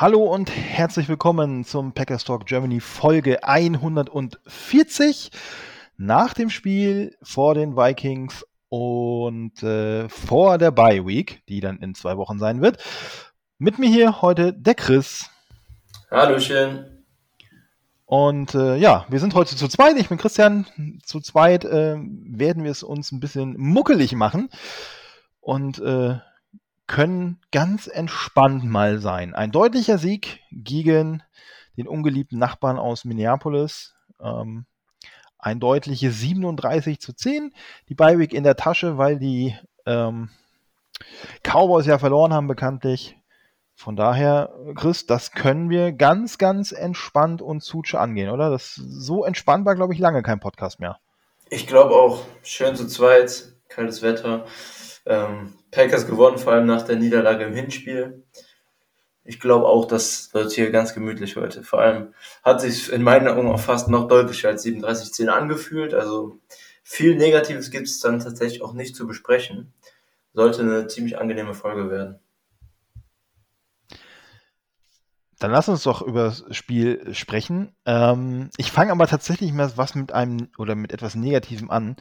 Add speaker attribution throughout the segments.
Speaker 1: Hallo und herzlich willkommen zum Packers Talk Germany Folge 140 nach dem Spiel vor den Vikings und äh, vor der Bye Week, die dann in zwei Wochen sein wird. Mit mir hier heute der Chris.
Speaker 2: Hallöchen.
Speaker 1: Und äh, ja, wir sind heute zu zweit. Ich bin Christian. Zu zweit äh, werden wir es uns ein bisschen muckelig machen und äh, können ganz entspannt mal sein. Ein deutlicher Sieg gegen den ungeliebten Nachbarn aus Minneapolis. Ähm, ein deutliches 37 zu 10. Die Beiweg in der Tasche, weil die ähm, Cowboys ja verloren haben, bekanntlich. Von daher, Chris, das können wir ganz, ganz entspannt und Zutsche angehen, oder? Das so entspannt war, glaube ich, lange kein Podcast mehr.
Speaker 2: Ich glaube auch. Schön zu zweit, kaltes Wetter. Ähm, Packers gewonnen, vor allem nach der Niederlage im Hinspiel. Ich glaube auch, das wird hier ganz gemütlich heute. Vor allem hat sich in meinen Augen auch fast noch deutlicher als 37-10 angefühlt. Also viel Negatives gibt es dann tatsächlich auch nicht zu besprechen. Sollte eine ziemlich angenehme Folge werden.
Speaker 1: Dann lass uns doch über das Spiel sprechen. Ähm, ich fange aber tatsächlich mal was mit einem oder mit etwas Negativem an.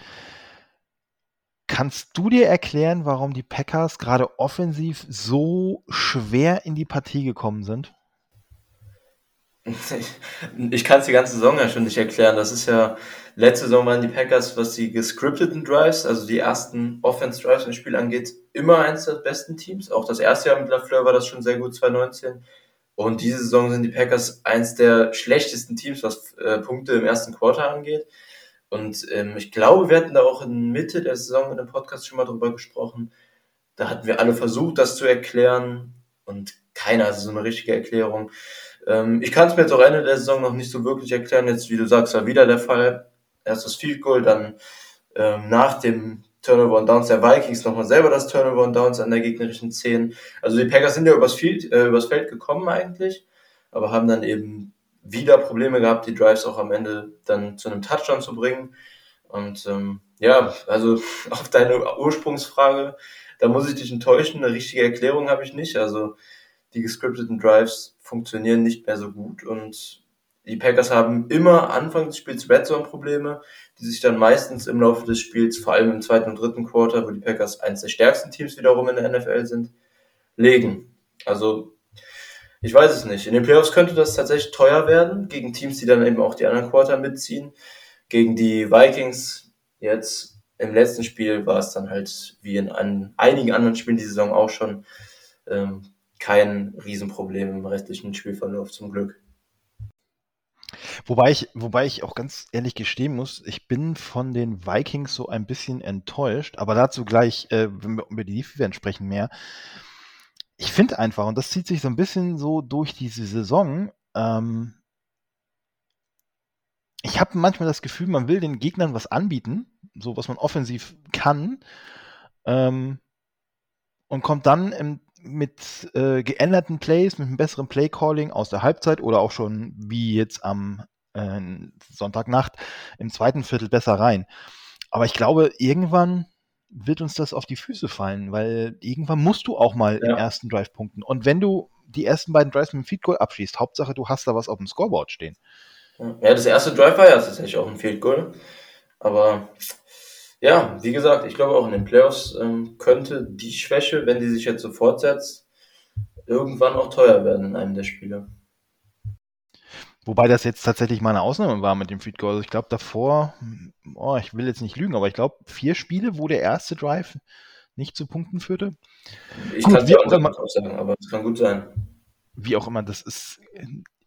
Speaker 1: Kannst du dir erklären, warum die Packers gerade offensiv so schwer in die Partie gekommen sind?
Speaker 2: Ich kann es die ganze Saison ja schon nicht erklären. Das ist ja, letzte Saison waren die Packers, was die gescripteten Drives, also die ersten Offense-Drives im Spiel angeht, immer eins der besten Teams. Auch das erste Jahr mit LaFleur war das schon sehr gut, 2019. Und diese Saison sind die Packers eins der schlechtesten Teams, was äh, Punkte im ersten Quarter angeht. Und ähm, ich glaube, wir hatten da auch in Mitte der Saison in dem Podcast schon mal drüber gesprochen. Da hatten wir alle versucht, das zu erklären und keiner hatte so eine richtige Erklärung. Ähm, ich kann es mir jetzt auch Ende der Saison noch nicht so wirklich erklären. Jetzt, wie du sagst, war wieder der Fall. Erst das Field Goal, dann ähm, nach dem Turnover und Downs der Vikings nochmal selber das Turnover und Downs an der gegnerischen 10. Also die Packers sind ja übers, Field, äh, übers Feld gekommen eigentlich, aber haben dann eben wieder Probleme gehabt, die Drives auch am Ende dann zu einem Touchdown zu bringen. Und ähm, ja, also auf deine Ursprungsfrage, da muss ich dich enttäuschen. Eine richtige Erklärung habe ich nicht. Also die gescripteten Drives funktionieren nicht mehr so gut und die Packers haben immer Anfang des Spiels Red Zone Probleme, die sich dann meistens im Laufe des Spiels, vor allem im zweiten und dritten Quarter, wo die Packers eines der stärksten Teams wiederum in der NFL sind, legen. Also ich weiß es nicht. In den Playoffs könnte das tatsächlich teuer werden, gegen Teams, die dann eben auch die anderen Quarter mitziehen. Gegen die Vikings jetzt im letzten Spiel war es dann halt, wie in einigen anderen Spielen die Saison auch schon, ähm, kein Riesenproblem im restlichen Spielverlauf zum Glück.
Speaker 1: Wobei ich, wobei ich auch ganz ehrlich gestehen muss, ich bin von den Vikings so ein bisschen enttäuscht, aber dazu gleich, äh, wenn wir über die Defense sprechen, mehr ich finde einfach, und das zieht sich so ein bisschen so durch diese Saison, ähm, ich habe manchmal das Gefühl, man will den Gegnern was anbieten, so was man offensiv kann, ähm, und kommt dann im, mit äh, geänderten Plays, mit einem besseren Play-Calling aus der Halbzeit oder auch schon wie jetzt am äh, Sonntagnacht im zweiten Viertel besser rein. Aber ich glaube, irgendwann wird uns das auf die Füße fallen, weil irgendwann musst du auch mal ja. im ersten Drive punkten. Und wenn du die ersten beiden Drives mit dem Feed Goal abschließt, Hauptsache du hast da was auf dem Scoreboard stehen.
Speaker 2: Ja, das erste Drive war ja tatsächlich auch ein Field Goal. Aber ja, wie gesagt, ich glaube auch in den Playoffs ähm, könnte die Schwäche, wenn die sich jetzt so fortsetzt, irgendwann auch teuer werden in einem der Spiele.
Speaker 1: Wobei das jetzt tatsächlich mal eine Ausnahme war mit dem Feed Goal. Also ich glaube davor, oh, ich will jetzt nicht lügen, aber ich glaube vier Spiele, wo der erste Drive nicht zu Punkten führte.
Speaker 2: Ich kann es auch immer sagen, aber es kann gut sein.
Speaker 1: Wie auch immer, das ist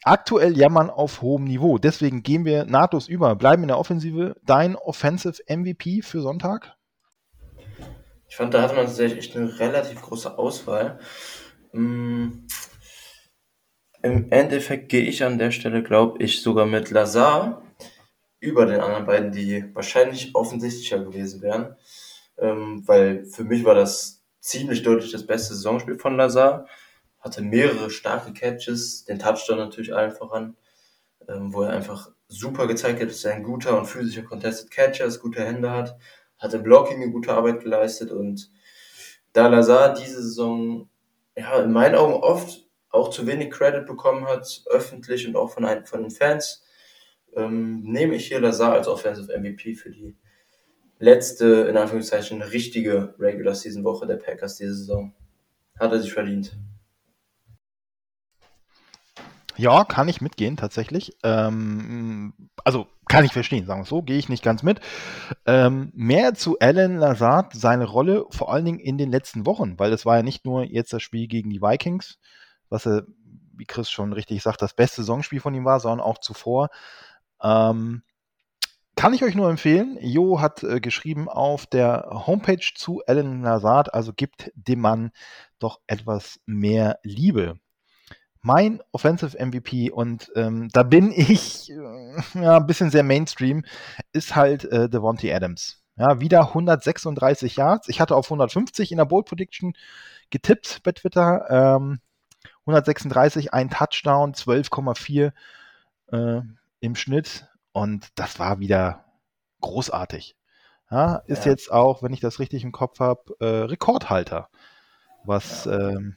Speaker 1: aktuell jammern auf hohem Niveau. Deswegen gehen wir nahtlos über, bleiben in der Offensive. Dein Offensive MVP für Sonntag?
Speaker 2: Ich fand, da hatte man tatsächlich echt eine relativ große Auswahl. Hm Im Endeffekt gehe ich an der Stelle, glaube ich, sogar mit Lazar über den anderen beiden, die wahrscheinlich offensichtlicher gewesen wären. Ähm, weil für mich war das ziemlich deutlich das beste Saisonspiel von Lazar. Hatte mehrere starke Catches, den Touchdown natürlich allen voran, ähm, wo er einfach super gezeigt hat, dass er ein guter und physischer Contested Catcher ist, gute Hände hat, hat im Blocking eine gute Arbeit geleistet und da Lazar diese Saison ja, in meinen Augen oft auch zu wenig Credit bekommen hat, öffentlich und auch von, ein, von den Fans, ähm, nehme ich hier Lazar als Offensive MVP für die letzte, in Anführungszeichen, richtige Regular Season Woche der Packers diese Saison. Hat er sich verdient.
Speaker 1: Ja, kann ich mitgehen, tatsächlich. Ähm, also kann ich verstehen, sagen wir so, gehe ich nicht ganz mit. Ähm, mehr zu Alan Lazard, seine Rolle, vor allen Dingen in den letzten Wochen, weil es war ja nicht nur jetzt das Spiel gegen die Vikings, was er, wie Chris schon richtig sagt, das beste Saisonspiel von ihm war, sondern auch zuvor. Ähm, kann ich euch nur empfehlen. Jo hat äh, geschrieben auf der Homepage zu Alan Lazard, also gibt dem Mann doch etwas mehr Liebe. Mein Offensive MVP, und ähm, da bin ich äh, ja, ein bisschen sehr Mainstream, ist halt äh, Devontae Adams. Ja, wieder 136 Yards. Ich hatte auf 150 in der Bold Prediction getippt bei Twitter. Ähm, 136, ein Touchdown, 12,4 äh, im Schnitt. Und das war wieder großartig. Ja, ist ja. jetzt auch, wenn ich das richtig im Kopf habe, äh, Rekordhalter, was ja. ähm,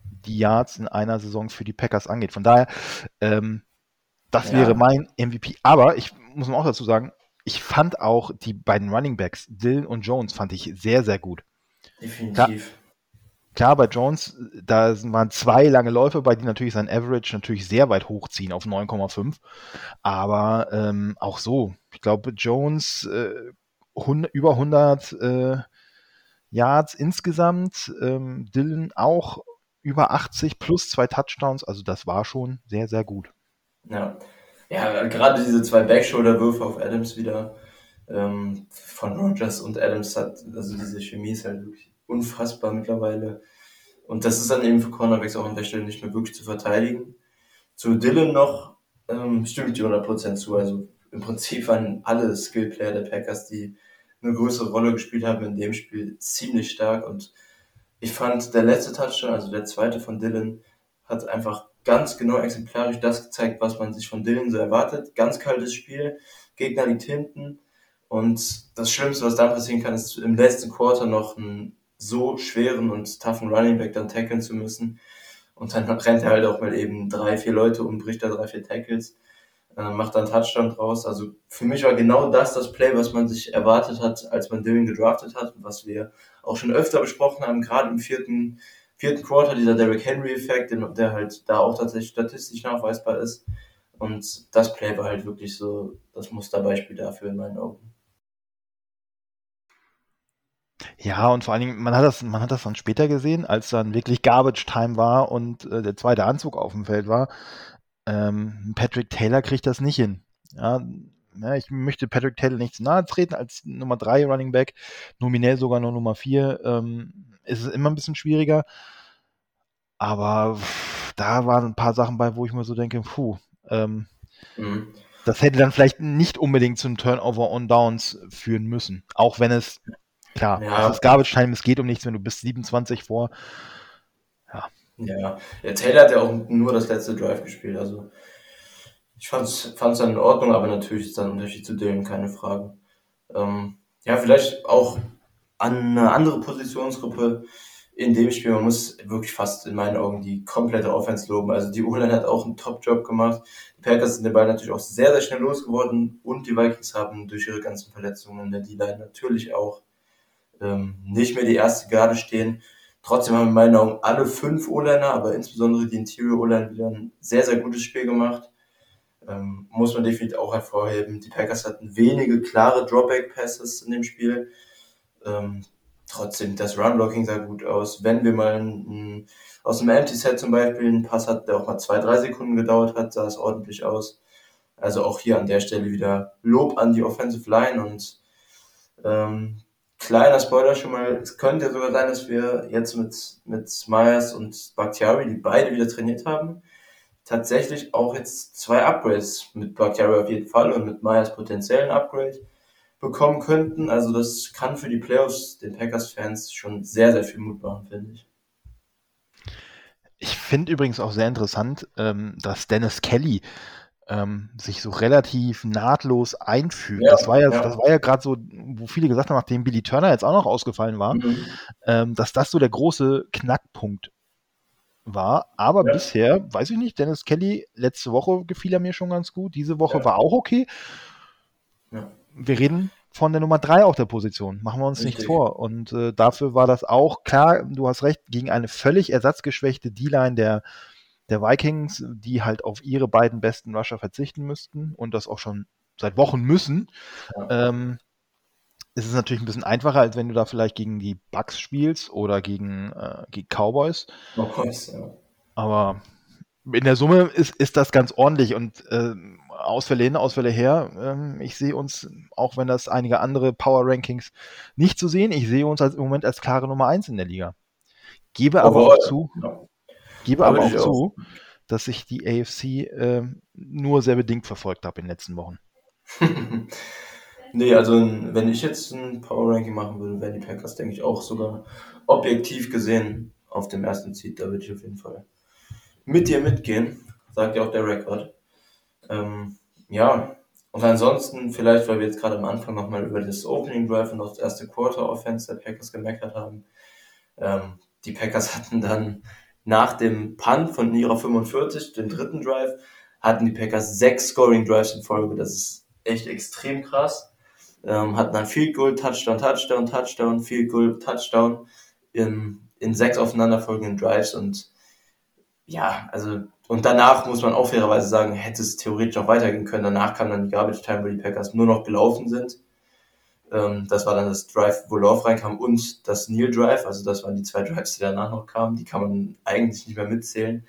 Speaker 1: die Yards in einer Saison für die Packers angeht. Von daher, ähm, das wäre mein MVP. Aber ich muss auch dazu sagen, ich fand auch die beiden Running Backs, Dylan und Jones, fand ich sehr, sehr gut.
Speaker 2: Definitiv.
Speaker 1: Klar, bei Jones, da waren zwei lange Läufe, bei die natürlich sein Average natürlich sehr weit hochziehen auf 9,5. Aber ähm, auch so, ich glaube, Jones äh, 100, über 100 äh, Yards insgesamt, ähm, Dylan auch über 80 plus zwei Touchdowns, also das war schon sehr, sehr gut.
Speaker 2: Ja, ja gerade diese zwei Backshoulder-Würfe auf Adams wieder ähm, von Rogers und Adams hat, also diese Chemie ist halt wirklich unfassbar mittlerweile. Und das ist dann eben für Cornerbacks auch an der Stelle nicht mehr wirklich zu verteidigen. Zu Dylan noch ähm, stimmt die 100% zu. Also im Prinzip waren alle Skillplayer der Packers, die eine größere Rolle gespielt haben in dem Spiel, ziemlich stark. Und ich fand, der letzte Touchdown, also der zweite von Dylan, hat einfach ganz genau exemplarisch das gezeigt, was man sich von Dylan so erwartet. Ganz kaltes Spiel, Gegner liegt hinten. Und das Schlimmste, was dann passieren kann, ist im letzten Quarter noch ein so schweren und toughen Running Back dann tackeln zu müssen. Und dann rennt er halt auch mal eben drei, vier Leute und bricht da drei, vier Tackles, äh, macht dann Touchdown draus. Also für mich war genau das das Play, was man sich erwartet hat, als man Dylan gedraftet hat was wir auch schon öfter besprochen haben, gerade im vierten, vierten Quarter, dieser Derrick Henry-Effekt, der halt da auch tatsächlich statistisch nachweisbar ist. Und das Play war halt wirklich so das Musterbeispiel dafür in meinen Augen.
Speaker 1: Ja, und vor allen Dingen, man hat das, man hat das dann später gesehen, als dann wirklich Garbage Time war und äh, der zweite Anzug auf dem Feld war. Ähm, Patrick Taylor kriegt das nicht hin. Ja, ja, ich möchte Patrick Taylor nicht zu nahe treten als Nummer 3 Running Back, nominell sogar nur Nummer 4. Ähm, ist es immer ein bisschen schwieriger. Aber da waren ein paar Sachen bei, wo ich mir so denke, puh, ähm, mhm. das hätte dann vielleicht nicht unbedingt zum Turnover on Downs führen müssen. Auch wenn es Klar, ja. das ist Garbage Time, es geht um nichts, wenn du bis 27 vor.
Speaker 2: Ja. Ja, der Taylor hat ja auch nur das letzte Drive gespielt, also ich fand es dann in Ordnung, aber natürlich ist dann ein Unterschied zu dem, keine Frage. Ähm, ja, vielleicht auch an eine andere Positionsgruppe in dem Spiel. Man muss wirklich fast in meinen Augen die komplette Offense loben. Also die O-Line hat auch einen Top-Job gemacht. Die Packers sind den Ball natürlich auch sehr, sehr schnell losgeworden und die Vikings haben durch ihre ganzen Verletzungen in der D-Line natürlich auch ähm, nicht mehr die erste Garde stehen. Trotzdem haben in meinen Augen alle fünf O-Liner, aber insbesondere die Interior O-Line wieder ein sehr, sehr gutes Spiel gemacht. Ähm, muss man definitiv auch hervorheben. Die Packers hatten wenige klare Dropback-Passes in dem Spiel. Ähm, trotzdem, das Run-Blocking sah gut aus. Wenn wir mal ein, aus dem Empty-Set zum Beispiel einen Pass hat, der auch mal zwei, drei Sekunden gedauert hat, sah es ordentlich aus. Also auch hier an der Stelle wieder Lob an die Offensive Line und ähm, kleiner Spoiler schon mal, es könnte sogar sein, dass wir jetzt mit, mit Myers und Bakhtiari, die beide wieder trainiert haben, tatsächlich auch jetzt zwei Upgrades mit Bakhtiari auf jeden Fall und mit Myers potenziellen Upgrade bekommen könnten. Also das kann für die Playoffs den Packers-Fans schon sehr, sehr viel Mut machen, finde ich.
Speaker 1: Ich finde übrigens auch sehr interessant, ähm, dass Dennis Kelly ähm, sich so relativ nahtlos einfügt. Ja, das war ja, ja. das war ja gerade so, wo viele gesagt haben, nachdem Billy Turner jetzt auch noch ausgefallen war, mhm. ähm, dass das so der große Knackpunkt war. Aber ja. bisher, weiß ich nicht, Dennis Kelly, letzte Woche gefiel er mir schon ganz gut. Diese Woche war auch okay. Wir reden von der Nummer 3 auf der Position. Machen wir uns Richtig. nichts vor. Und äh, dafür war das auch klar, du hast recht, gegen eine völlig ersatzgeschwächte D-Line der, der Vikings, die halt auf ihre beiden besten Rusher verzichten müssten und das auch schon seit Wochen müssen. Ja. Ähm, ist es natürlich ein bisschen einfacher, als wenn du da vielleicht gegen die Bucks spielst oder gegen, äh, gegen Cowboys. Cowboys ja. Aber in der Summe ist, ist das ganz ordentlich und äh, Ausfälle hin, Ausfälle her. Ähm, ich sehe uns, auch wenn das einige andere Power Rankings nicht so sehen, ich sehe uns als, im Moment als klare Nummer 1 in der Liga. Gebe aber oh, auch zu, ja. Gebe aber, auch zu, dass ich die AFC äh, nur sehr bedingt verfolgt habe in den letzten Wochen.
Speaker 2: nee, also wenn ich jetzt ein Power Ranking machen würde, wären die Packers, denke ich, auch sogar objektiv gesehen auf dem ersten Seed. Da würde ich auf jeden Fall mit dir mitgehen, sagt ja auch der Rekord. Ähm, ja, und ansonsten, vielleicht, weil wir jetzt gerade am Anfang nochmal über das Opening Drive und das erste Quarter Offense der Packers gemeckert haben. Ähm, die Packers hatten dann nach dem Punt von ihrer 45, den dritten Drive, hatten die Packers sechs Scoring Drives in Folge. Das ist echt extrem krass. Ähm, hatten dann Field Goal, Touchdown, Touchdown, Touchdown, Field Goal, Touchdown in, in sechs aufeinanderfolgenden Drives und ja, also und danach muss man auch fairerweise sagen, hätte es theoretisch auch weitergehen können. Danach kam dann die Garbage Time, wo die Packers nur noch gelaufen sind. Ähm, das war dann das Drive, wo Love reinkam und das Neil Drive. Also das waren die zwei Drives, die danach noch kamen. Die kann man eigentlich nicht mehr mitzählen.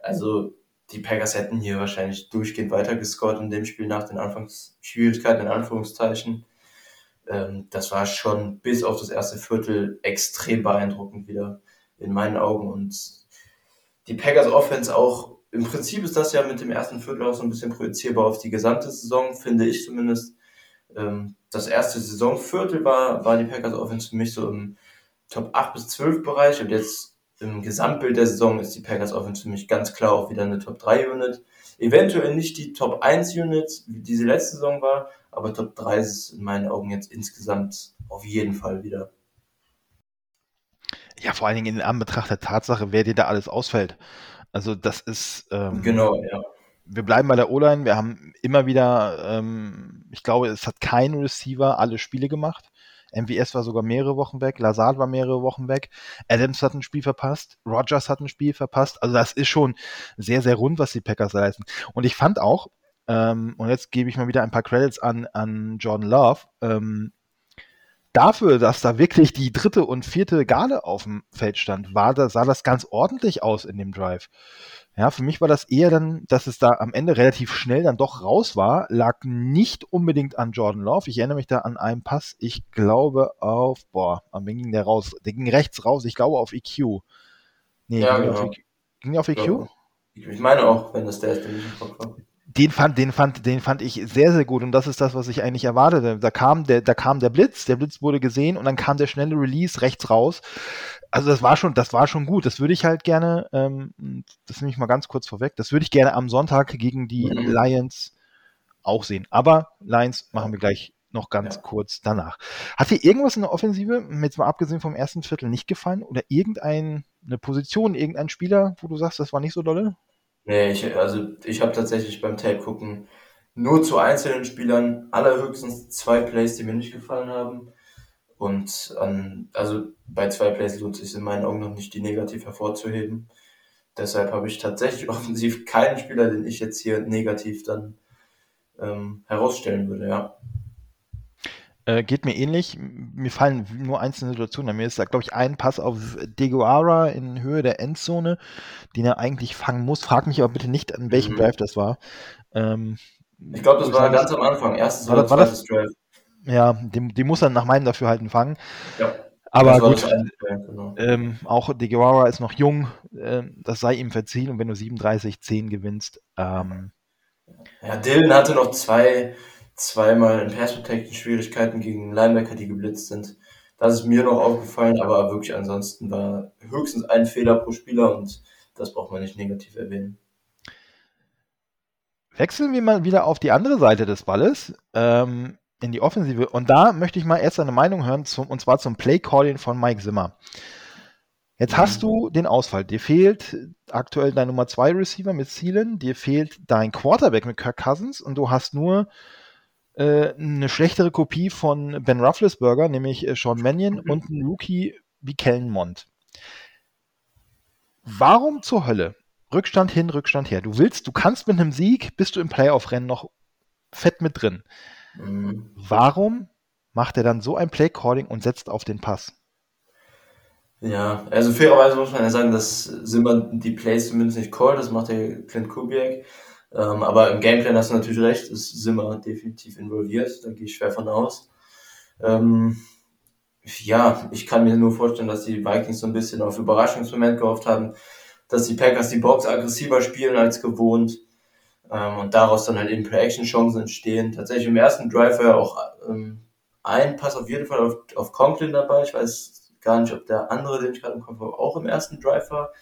Speaker 2: Also die Packers hätten hier wahrscheinlich durchgehend weitergescored in dem Spiel nach den Anfangsschwierigkeiten, in Anführungszeichen. Ähm, das war schon bis auf das erste Viertel extrem beeindruckend wieder in meinen Augen und die Packers Offense auch im Prinzip ist das ja mit dem ersten Viertel auch so ein bisschen projizierbar auf die gesamte Saison, finde ich zumindest. Ähm, das erste Saisonviertel war, war die Packers Offense für mich so im Top 8 bis 12 Bereich und jetzt im Gesamtbild der Saison ist die Packers Offense für mich ganz klar auch wieder eine Top 3 Unit. Eventuell nicht die Top 1 Unit, wie diese letzte Saison war, aber Top 3 ist es in meinen Augen jetzt insgesamt auf jeden Fall wieder.
Speaker 1: Ja, vor allen Dingen in Anbetracht der Tatsache, wer dir da alles ausfällt. Also das ist.
Speaker 2: Ähm, genau, ja.
Speaker 1: Wir bleiben bei der O-Line. Wir haben immer wieder, ähm, ich glaube, es hat kein Receiver alle Spiele gemacht. MVS war sogar mehrere Wochen weg, Lazard war mehrere Wochen weg, Adams hat ein Spiel verpasst, Rogers hat ein Spiel verpasst. Also das ist schon sehr, sehr rund, was die Packers leisten. Und ich fand auch, ähm, und jetzt gebe ich mal wieder ein paar Credits an, an Jordan Love, ähm, dafür, dass da wirklich die dritte und vierte Garde auf dem Feld stand, war da, sah das ganz ordentlich aus in dem Drive. Ja, für mich war das eher dann, dass es da am Ende relativ schnell dann doch raus war, lag nicht unbedingt an Jordan Love. Ich erinnere mich da an einen Pass, ich glaube auf, boah, am wen ging der raus? Der ging rechts raus, ich glaube auf EQ.
Speaker 2: Nee, ja, ging, genau. auf EQ?
Speaker 1: ging auf EQ?
Speaker 2: Ich meine auch, wenn das der ist, der nicht im Kopf war
Speaker 1: den fand, den fand, den fand ich sehr, sehr gut und das ist das, was ich eigentlich erwartete. Da kam der, da kam der Blitz, der Blitz wurde gesehen und dann kam der schnelle Release rechts raus. Also das war schon, das war schon gut. Das würde ich halt gerne, ähm, das nehme ich mal ganz kurz vorweg, das würde ich gerne am Sonntag gegen die mhm. Lions auch sehen. Aber Lions machen wir gleich noch ganz ja. kurz danach. Hat dir irgendwas in der Offensive, jetzt mal abgesehen vom ersten Viertel, nicht gefallen? Oder irgendeine Position, irgendein Spieler, wo du sagst, das war nicht so dolle?
Speaker 2: Nee, ich, also ich habe tatsächlich beim Tape gucken nur zu einzelnen Spielern allerhöchstens zwei Plays, die mir nicht gefallen haben. Und an, also bei zwei Plays lohnt es sich in meinen Augen noch nicht, die negativ hervorzuheben. Deshalb habe ich tatsächlich offensiv keinen Spieler, den ich jetzt hier negativ dann ähm, herausstellen würde, ja.
Speaker 1: Äh, geht mir ähnlich. Mir fallen nur einzelne Situationen. Mir ist da, glaube ich, ein Pass auf Deguara in Höhe der Endzone, den er eigentlich fangen muss. Frag mich aber bitte nicht, an welchem mhm. Drive das war. Ähm,
Speaker 2: ich glaube, das war ganz am Anfang. Erstes
Speaker 1: war oder zweites Drive. Ja, den, den muss er nach meinem Dafürhalten fangen. Ja. Aber gut, genau. ähm, auch De Guevara ist noch jung, äh, das sei ihm verziehen und wenn du 37-10 gewinnst. Ähm,
Speaker 2: ja, Dylan hatte noch zwei, zweimal in Pass Protection Schwierigkeiten gegen Linebacker, die geblitzt sind. Das ist mir noch aufgefallen, aber wirklich ansonsten war höchstens ein Fehler pro Spieler und das braucht man nicht negativ erwähnen.
Speaker 1: Wechseln wir mal wieder auf die andere Seite des Balles, ähm, in die Offensive. Und da möchte ich mal erst eine Meinung hören, zum, und zwar zum Play-Calling von Mike Zimmer. Jetzt hast du den Ausfall. Dir fehlt aktuell dein Nummer 2 Receiver mit Thielen, dir fehlt dein Quarterback mit Kirk Cousins und du hast nur äh, eine schlechtere Kopie von Ben Rufflesberger, nämlich äh, Sean Mannion mhm. und ein Rookie wie Kellen Mond. Warum zur Hölle? Rückstand hin, Rückstand her. Du willst, du kannst mit einem Sieg, bist du im Playoff-Rennen noch fett mit drin. Mhm. Warum macht er dann so ein Play-Calling und setzt auf den Pass?
Speaker 2: Ja, also fairerweise muss man ja sagen, dass Simba die Plays zumindest nicht call, das macht der Clint Kubiak. Ähm, aber im Gameplan hast du natürlich recht, ist Simba definitiv involviert, da gehe ich schwer von aus. Ähm, ja, ich kann mir nur vorstellen, dass die Vikings so ein bisschen auf Überraschungsmoment gehofft haben, dass die Packers die Box aggressiver spielen als gewohnt ähm, und daraus dann halt eben Play-Action-Chancen entstehen. Tatsächlich im ersten Drive war ja auch ähm, ein Pass auf jeden Fall auf, auf Conklin dabei. Ich weiß gar nicht, ob der andere, den ich gerade im Kopf habe, auch im ersten Drive war.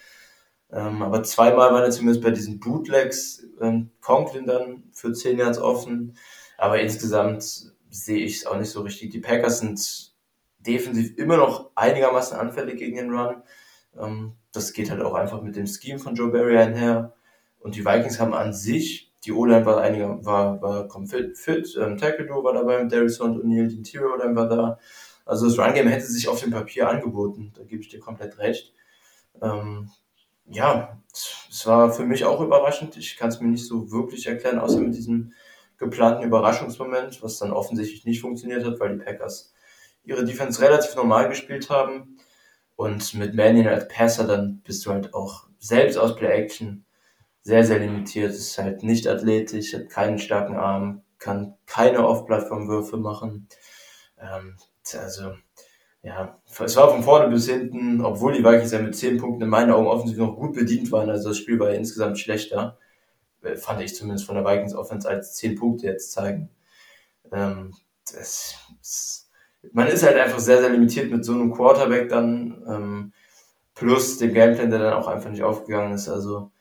Speaker 2: Ähm, aber zweimal waren er zumindest bei diesen Bootlegs ähm, Conklin dann für 10 Yards offen. Aber insgesamt sehe ich es auch nicht so richtig. Die Packers sind defensiv immer noch einigermaßen anfällig gegen den Run. Ähm, das geht halt auch einfach mit dem Scheme von Joe Barry einher. Und die Vikings haben an sich, die O-Line war einiger, war, war komplett fit, ähm, Tackle war dabei mit Darius und O'Neill, die Interior-Line war da. Also das Run-Game hätte sich auf dem Papier angeboten, da gebe ich dir komplett recht. Ähm, ja, es war für mich auch überraschend. Ich kann es mir nicht so wirklich erklären, außer mit diesem geplanten Überraschungsmoment, was dann offensichtlich nicht funktioniert hat, weil die Packers ihre Defense relativ normal gespielt haben. Und mit Mannion als Passer, dann bist du halt auch selbst aus Play-Action sehr, sehr limitiert. Ist halt nicht athletisch, hat keinen starken Arm, kann keine Off-Plattform-Würfe machen. Ähm, also, ja, es war von vorne bis hinten, obwohl die Vikings ja mit 10 Punkten in meinen Augen offensiv noch gut bedient waren. Also das Spiel war ja insgesamt schlechter. Äh, fand ich zumindest von der Vikings Offense als 10 Punkte jetzt zeigen. Ähm, das, das man ist halt einfach sehr, sehr limitiert mit so einem Quarterback dann, ähm, plus dem Gameplan, der dann auch einfach nicht aufgegangen ist. Also,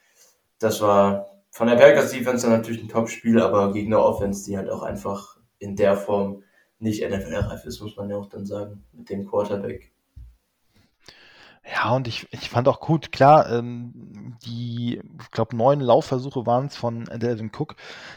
Speaker 2: das war von der Packers Defense dann natürlich ein Top-Spiel, aber gegen eine Offense, die halt auch einfach in der Form nicht NFL-reif ist, muss man ja auch dann sagen, mit dem Quarterback.
Speaker 1: Ja, und ich, ich fand auch gut, klar, ähm, die, ich glaube, neun Laufversuche waren es von Delvin Cook.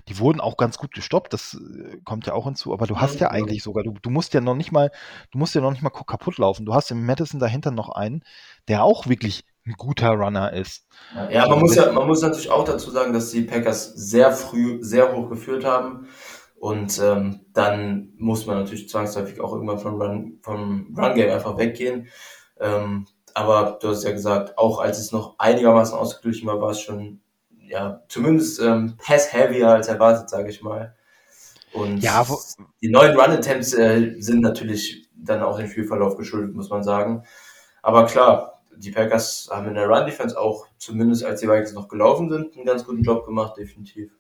Speaker 1: Die wurden auch ganz gut gestoppt, das äh, kommt ja auch hinzu, aber du hast ja eigentlich sogar, du, du musst ja noch nicht mal, du musst ja noch nicht mal kaputt laufen. Du hast im Madison dahinter noch einen, der auch wirklich ein guter Runner ist.
Speaker 2: Ja, man muss ja, man muss natürlich auch dazu sagen, dass die Packers sehr früh sehr hoch geführt haben. Und ähm, dann muss man natürlich zwangsläufig auch irgendwann vom Run, vom Run Game einfach weggehen. Ähm, aber du hast ja gesagt, auch als es noch einigermaßen ausgeglichen war, war es schon, ja, zumindest ähm, pass-heavier als erwartet, sage ich mal. Und ja, die neuen Run-Attempts äh, sind natürlich dann auch dem Spielverlauf geschuldet, muss man sagen. Aber klar, die Packers haben in der Run-Defense auch, zumindest als die Vikings noch gelaufen sind, einen ganz guten Job gemacht, definitiv.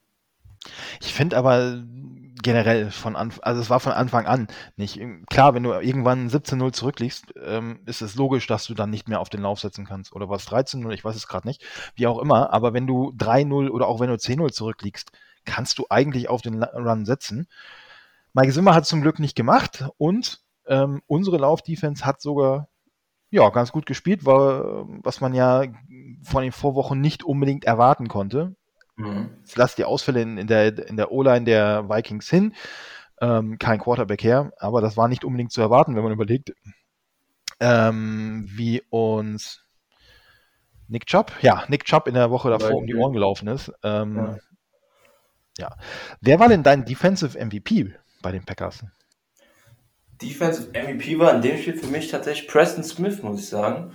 Speaker 1: Ich finde aber, generell von Anfang, also es war von Anfang an nicht. Klar, wenn du irgendwann 17-0 zurückliegst, ähm, ist es logisch, dass du dann nicht mehr auf den Lauf setzen kannst. Oder was 13-0, ich weiß es gerade nicht, wie auch immer. Aber wenn du 3-0 oder auch wenn du 10-0 zurückliegst, kannst du eigentlich auf den Run setzen. Mike Zimmer hat zum Glück nicht gemacht und ähm, unsere Laufdefense hat sogar ja, ganz gut gespielt, war, was man ja von den Vorwochen nicht unbedingt erwarten konnte. Mhm. Lass die Ausfälle in, in der, in der O-Line der Vikings hin. Ähm, kein Quarterback her, aber das war nicht unbedingt zu erwarten, wenn man überlegt, ähm, wie uns Nick Chubb, ja, Nick Chubb in der Woche davor um die Ohren gelaufen ist. Ähm, ja. ja. Wer war denn dein Defensive MVP bei den Packers?
Speaker 2: Defensive MVP war in dem Spiel für mich tatsächlich Preston Smith, muss ich sagen.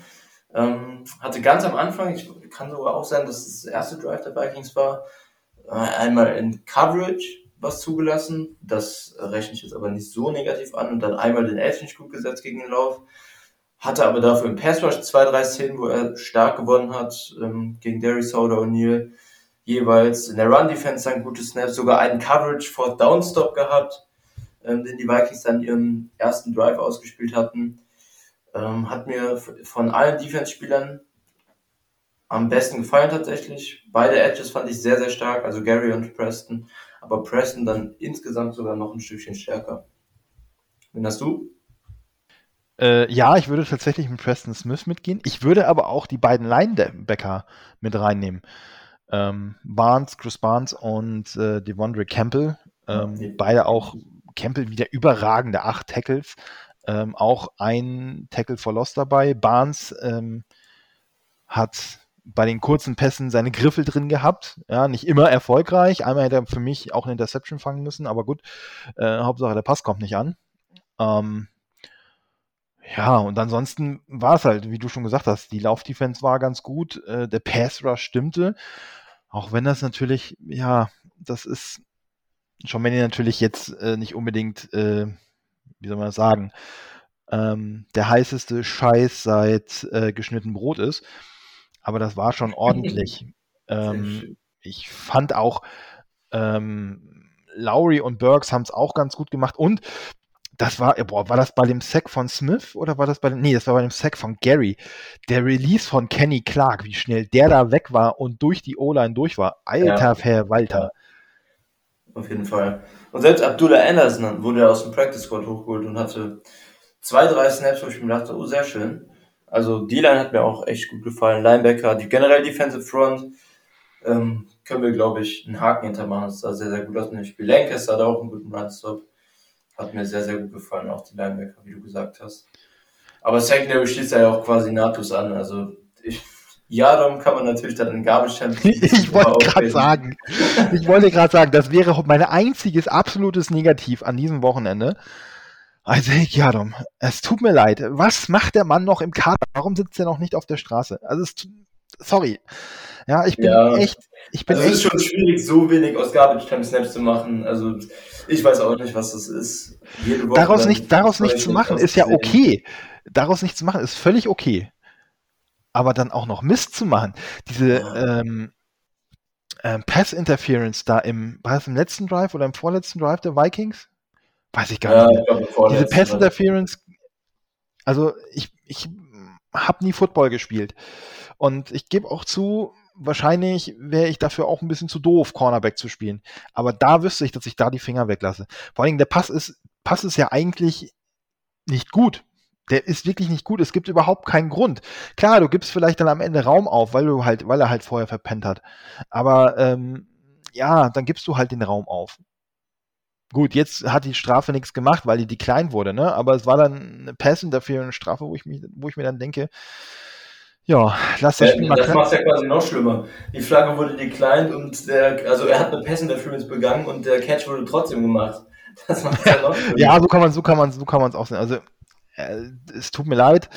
Speaker 2: Ähm, hatte ganz am Anfang, ich kann sogar auch sein, dass das erste Drive der Vikings war, äh, einmal in Coverage was zugelassen. Das rechne ich jetzt aber nicht so negativ an und dann einmal den Edge nicht gut gesetzt gegen den Lauf. hatte aber dafür im Pass Rush zwei, drei Szenen, wo er stark gewonnen hat, ähm, gegen Darius Sauder O'Neill jeweils. In der Run Defense dann gute Snaps, sogar einen Coverage for Downstop gehabt, ähm, den die Vikings dann ihren ersten Drive ausgespielt hatten. Ähm, hat mir von allen Defense-Spielern am besten gefallen tatsächlich. Beide Edges fand ich sehr, sehr stark, also Gary und Preston. Aber Preston dann insgesamt sogar noch ein Stückchen stärker. Wen hast du?
Speaker 1: Äh, ja, ich würde tatsächlich mit Preston Smith mitgehen. Ich würde aber auch die beiden Linebacker mit reinnehmen. Ähm, Barnes, Chris Barnes und äh, Devondre Campbell. Ähm, okay. Beide auch Campbell wieder überragende acht Tackles. Ähm, auch ein Tackle for Loss dabei. Barnes ähm, hat bei den kurzen Pässen seine Griffel drin gehabt. Ja, nicht immer erfolgreich. Einmal hätte er für mich auch eine Interception fangen müssen, aber gut. Äh, Hauptsache der Pass kommt nicht an. Ähm, ja, und ansonsten war es halt, wie du schon gesagt hast, die Laufdefense war ganz gut, äh, der Pass Rush stimmte. Auch wenn das natürlich, ja, das ist schon wenn ihr natürlich jetzt äh, nicht unbedingt, äh, wie soll man das sagen, ähm, der heißeste Scheiß seit äh, geschnitten Brot ist. Aber das war schon ordentlich. ähm, ich fand auch, ähm, Lowry und Burks haben es auch ganz gut gemacht. Und das war, boah, war das bei dem Sack von Smith oder war das bei dem, nee, das war bei dem Sack von Gary. Der Release von Kenny Clark, wie schnell der da weg war und durch die O-Line durch war. Alter ja. Herr Walter.
Speaker 2: Auf jeden Fall. Und selbst Abdullah Anderson wurde aus dem Practice Squad hochgeholt und hatte zwei, drei Snaps, wo ich mir dachte, oh, sehr schön. Also D-Line hat mir auch echt gut gefallen. Linebacker, die generell Defensive Front, ähm, können wir, glaube ich, einen Haken hintermachen. Das sah sehr, sehr gut aus in dem Spiel. Lancaster hat auch einen guten Run-Stop. Hat mir sehr, sehr gut gefallen, auch die Linebacker, wie du gesagt hast. Aber Secondary schließt ja auch quasi nahtlos an. Also ich, ja, darum kann man natürlich dann in Garbage Time.
Speaker 1: ich wollte gerade sagen, ich wollte gerade sagen, das wäre mein einziges absolutes Negativ an diesem Wochenende. Also, Jadom, es tut mir leid. Was macht der Mann noch im Kader? Warum sitzt er noch nicht auf der Straße? Also, es, sorry. Ja, ich bin ja. echt. Ich bin
Speaker 2: also
Speaker 1: echt,
Speaker 2: es ist schon schwierig, so wenig aus Garbage Time Snaps zu machen. Also, ich weiß auch nicht, was das ist.
Speaker 1: daraus nicht, daraus nicht zu machen, ist ja okay. Daraus nicht zu machen, ist völlig okay. Aber dann auch noch Mist zu machen. Diese ähm, ähm, Pass Interference da im, war es im letzten Drive oder im vorletzten Drive der Vikings? Weiß ich gar ja, nicht. Glaub, Diese Pass Interference, also ich, ich habe nie Football gespielt. Und ich gebe auch zu, wahrscheinlich wäre ich dafür auch ein bisschen zu doof, Cornerback zu spielen. Aber da wüsste ich, dass ich da die Finger weglasse. Vor allem der Pass ist, Pass ist ja eigentlich nicht gut. Der ist wirklich nicht gut. Es gibt überhaupt keinen Grund. Klar, du gibst vielleicht dann am Ende Raum auf, weil du halt, weil er halt vorher verpennt hat. Aber ähm, ja, dann gibst du halt den Raum auf. Gut, jetzt hat die Strafe nichts gemacht, weil die die klein wurde, ne? Aber es war dann eine Pass dafür eine Strafe, wo ich, mich, wo ich mir dann denke, ja, lass das Spiel
Speaker 2: mal Das macht ja quasi noch schlimmer. Die Flagge wurde declined und der, also er hat eine Pass Interference begangen und der Catch wurde trotzdem gemacht.
Speaker 1: Das macht ja noch schlimmer. ja, so kann man, so kann man, so kann man es auch sehen. Also, es tut mir leid.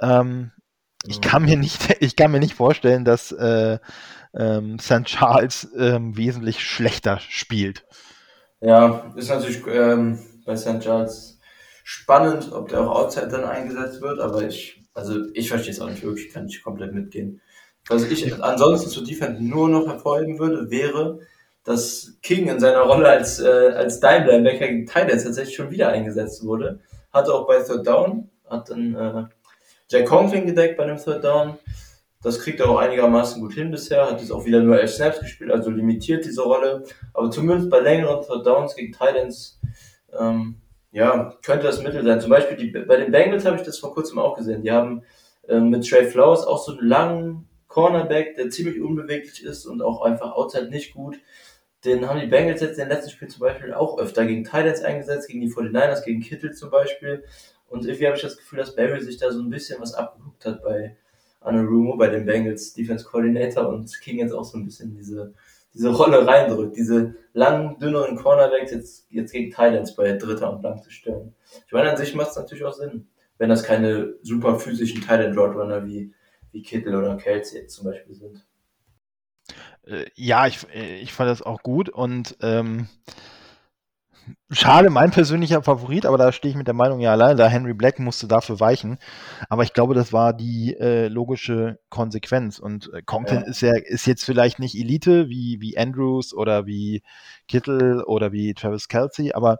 Speaker 1: Ähm, ich kann mir nicht, ich kann mir nicht vorstellen, dass äh, ähm, St. Charles ähm, wesentlich schlechter spielt.
Speaker 2: Ja, ist natürlich ähm, bei St. Charles spannend, ob der auch outside dann eingesetzt wird, aber ich also ich verstehe es auch nicht wirklich, kann ich komplett mitgehen. Was ich ansonsten zu Defense nur noch hervorheben würde, wäre, dass King in seiner Rolle als, äh, als Dime-Linebacker gegen Titans tatsächlich schon wieder eingesetzt wurde. Hatte auch bei Third Down, hat dann äh, Jack Conklin gedeckt bei dem Third Down. Das kriegt er auch einigermaßen gut hin bisher, hat jetzt auch wieder nur elf Snaps gespielt, also limitiert diese Rolle. Aber zumindest bei längeren Third Downs gegen Titans ähm, ja, könnte das Mittel sein. Zum Beispiel die, bei den Bengals habe ich das vor kurzem auch gesehen. Die haben äh, mit Trey Flowers auch so einen langen Cornerback, der ziemlich unbeweglich ist und auch einfach outside nicht gut. Den haben die Bengals jetzt in den letzten Spielen zum Beispiel auch öfter gegen Titans eingesetzt, gegen die 49ers, gegen Kittel zum Beispiel. Und irgendwie habe ich das Gefühl, dass Barry sich da so ein bisschen was abgeguckt hat bei Anarumo, bei den Bengals Defense Coordinator und King jetzt auch so ein bisschen diese diese Rolle reindrückt, diese langen, dünneren Cornerbacks jetzt, jetzt gegen Thailands bei Dritter und Lang zu stellen. Ich meine, an sich macht es natürlich auch Sinn, wenn das keine super physischen Thailand Roadrunner wie, wie Kittel oder Kelsey jetzt zum Beispiel sind.
Speaker 1: Äh, ja, ich, äh, ich fand das auch gut und ähm, schade, mein persönlicher Favorit, aber da stehe ich mit der Meinung ja allein, da Henry Black musste dafür weichen. Aber ich glaube, das war die äh, logische Konsequenz. Und äh, Conklin ja. ist ja ist jetzt vielleicht nicht Elite wie, wie Andrews oder wie Kittel oder wie Travis Kelsey, aber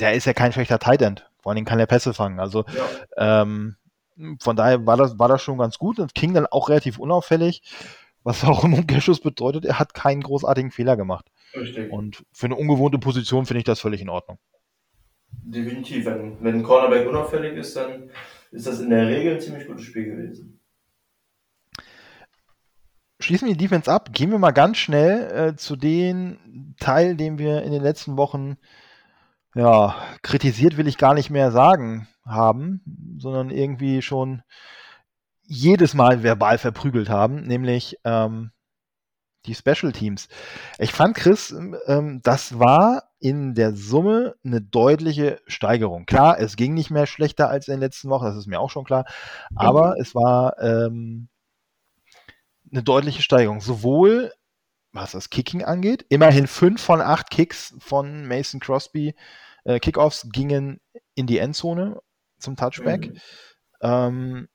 Speaker 1: der ist ja kein schlechter Tight End. Vor allem kann er Pässe fangen. Also ja. ähm, von daher war das, war das schon ganz gut und King dann auch relativ unauffällig, was auch im Umkehrschluss bedeutet, er hat keinen großartigen Fehler gemacht. Richtig. Und für eine ungewohnte Position finde ich das völlig in Ordnung.
Speaker 2: Definitiv. Wenn, wenn ein Cornerback unauffällig ist, dann ist das in der Regel ein ziemlich gutes Spiel gewesen.
Speaker 1: Schließen wir die Defense ab. Gehen wir mal ganz schnell äh, zu dem Teil, den wir in den letzten Wochen ja, kritisiert will ich gar nicht mehr sagen haben, sondern irgendwie schon jedes Mal verbal verprügelt haben, nämlich ähm, die Special Teams. Ich fand, Chris, ähm, das war in der Summe eine deutliche Steigerung. Klar, es ging nicht mehr schlechter als in den letzten Wochen, das ist mir auch schon klar, aber mhm. es war ähm, eine deutliche Steigerung. Sowohl was das Kicking angeht, immerhin fünf von acht Kicks von Mason Crosby, äh, Kickoffs gingen in die Endzone zum Touchback. Mhm. Ähm,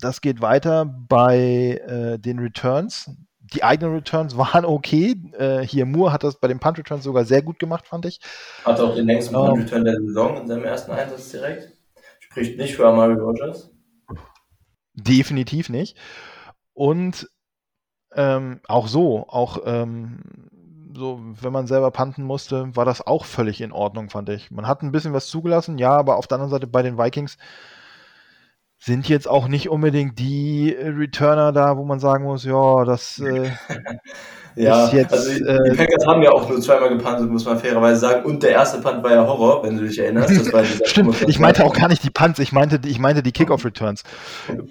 Speaker 1: das geht weiter bei äh, den Returns. Die eigenen Returns waren okay. Äh, hier Moore hat das bei den Punt Returns sogar sehr gut gemacht, fand ich.
Speaker 2: Hat auch den längsten Punt ähm, Return der Saison in seinem ersten Einsatz direkt. Spricht nicht für Amari Rogers.
Speaker 1: Definitiv nicht. Und ähm, auch so, auch ähm, so, wenn man selber panten musste, war das auch völlig in Ordnung, fand ich. Man hat ein bisschen was zugelassen, ja, aber auf der anderen Seite bei den Vikings sind jetzt auch nicht unbedingt die Returner da, wo man sagen muss, ja, das äh,
Speaker 2: Ja, jetzt, also die, äh, die, Packers haben ja auch nur zweimal gepantet, muss man fairerweise sagen. Und der erste Punt war ja Horror, wenn du dich erinnerst.
Speaker 1: Stimmt, ich meinte auch gar nicht die Punts, ich meinte, ich meinte die Kickoff-Returns.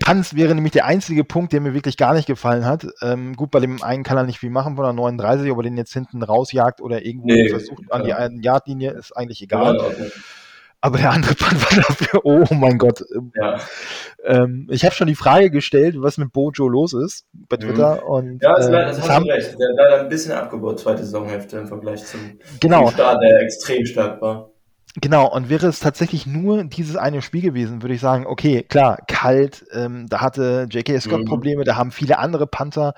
Speaker 1: Punts wäre nämlich der einzige Punkt, der mir wirklich gar nicht gefallen hat. Ähm, gut, bei dem einen kann er nicht viel machen von der 39, ob er den jetzt hinten rausjagt oder irgendwo nee, versucht an ja. die Yardlinie, ist eigentlich egal. Ja, aber der andere Punt war dafür, oh mein Gott. Ja. Ähm, ich habe schon die Frage gestellt, was mit Bojo los ist bei mhm. Twitter. Mhm. Und,
Speaker 2: ja, das, äh, das hast haben, du recht. Der hat ein bisschen abgebaut, zweite Saisonhälfte im Vergleich zum,
Speaker 1: genau.
Speaker 2: Start, der extrem stark war.
Speaker 1: Genau, und wäre es tatsächlich nur dieses eine Spiel gewesen, würde ich sagen, okay, klar, kalt, ähm, da hatte J.K. Scott mhm. Probleme, da haben viele andere Panther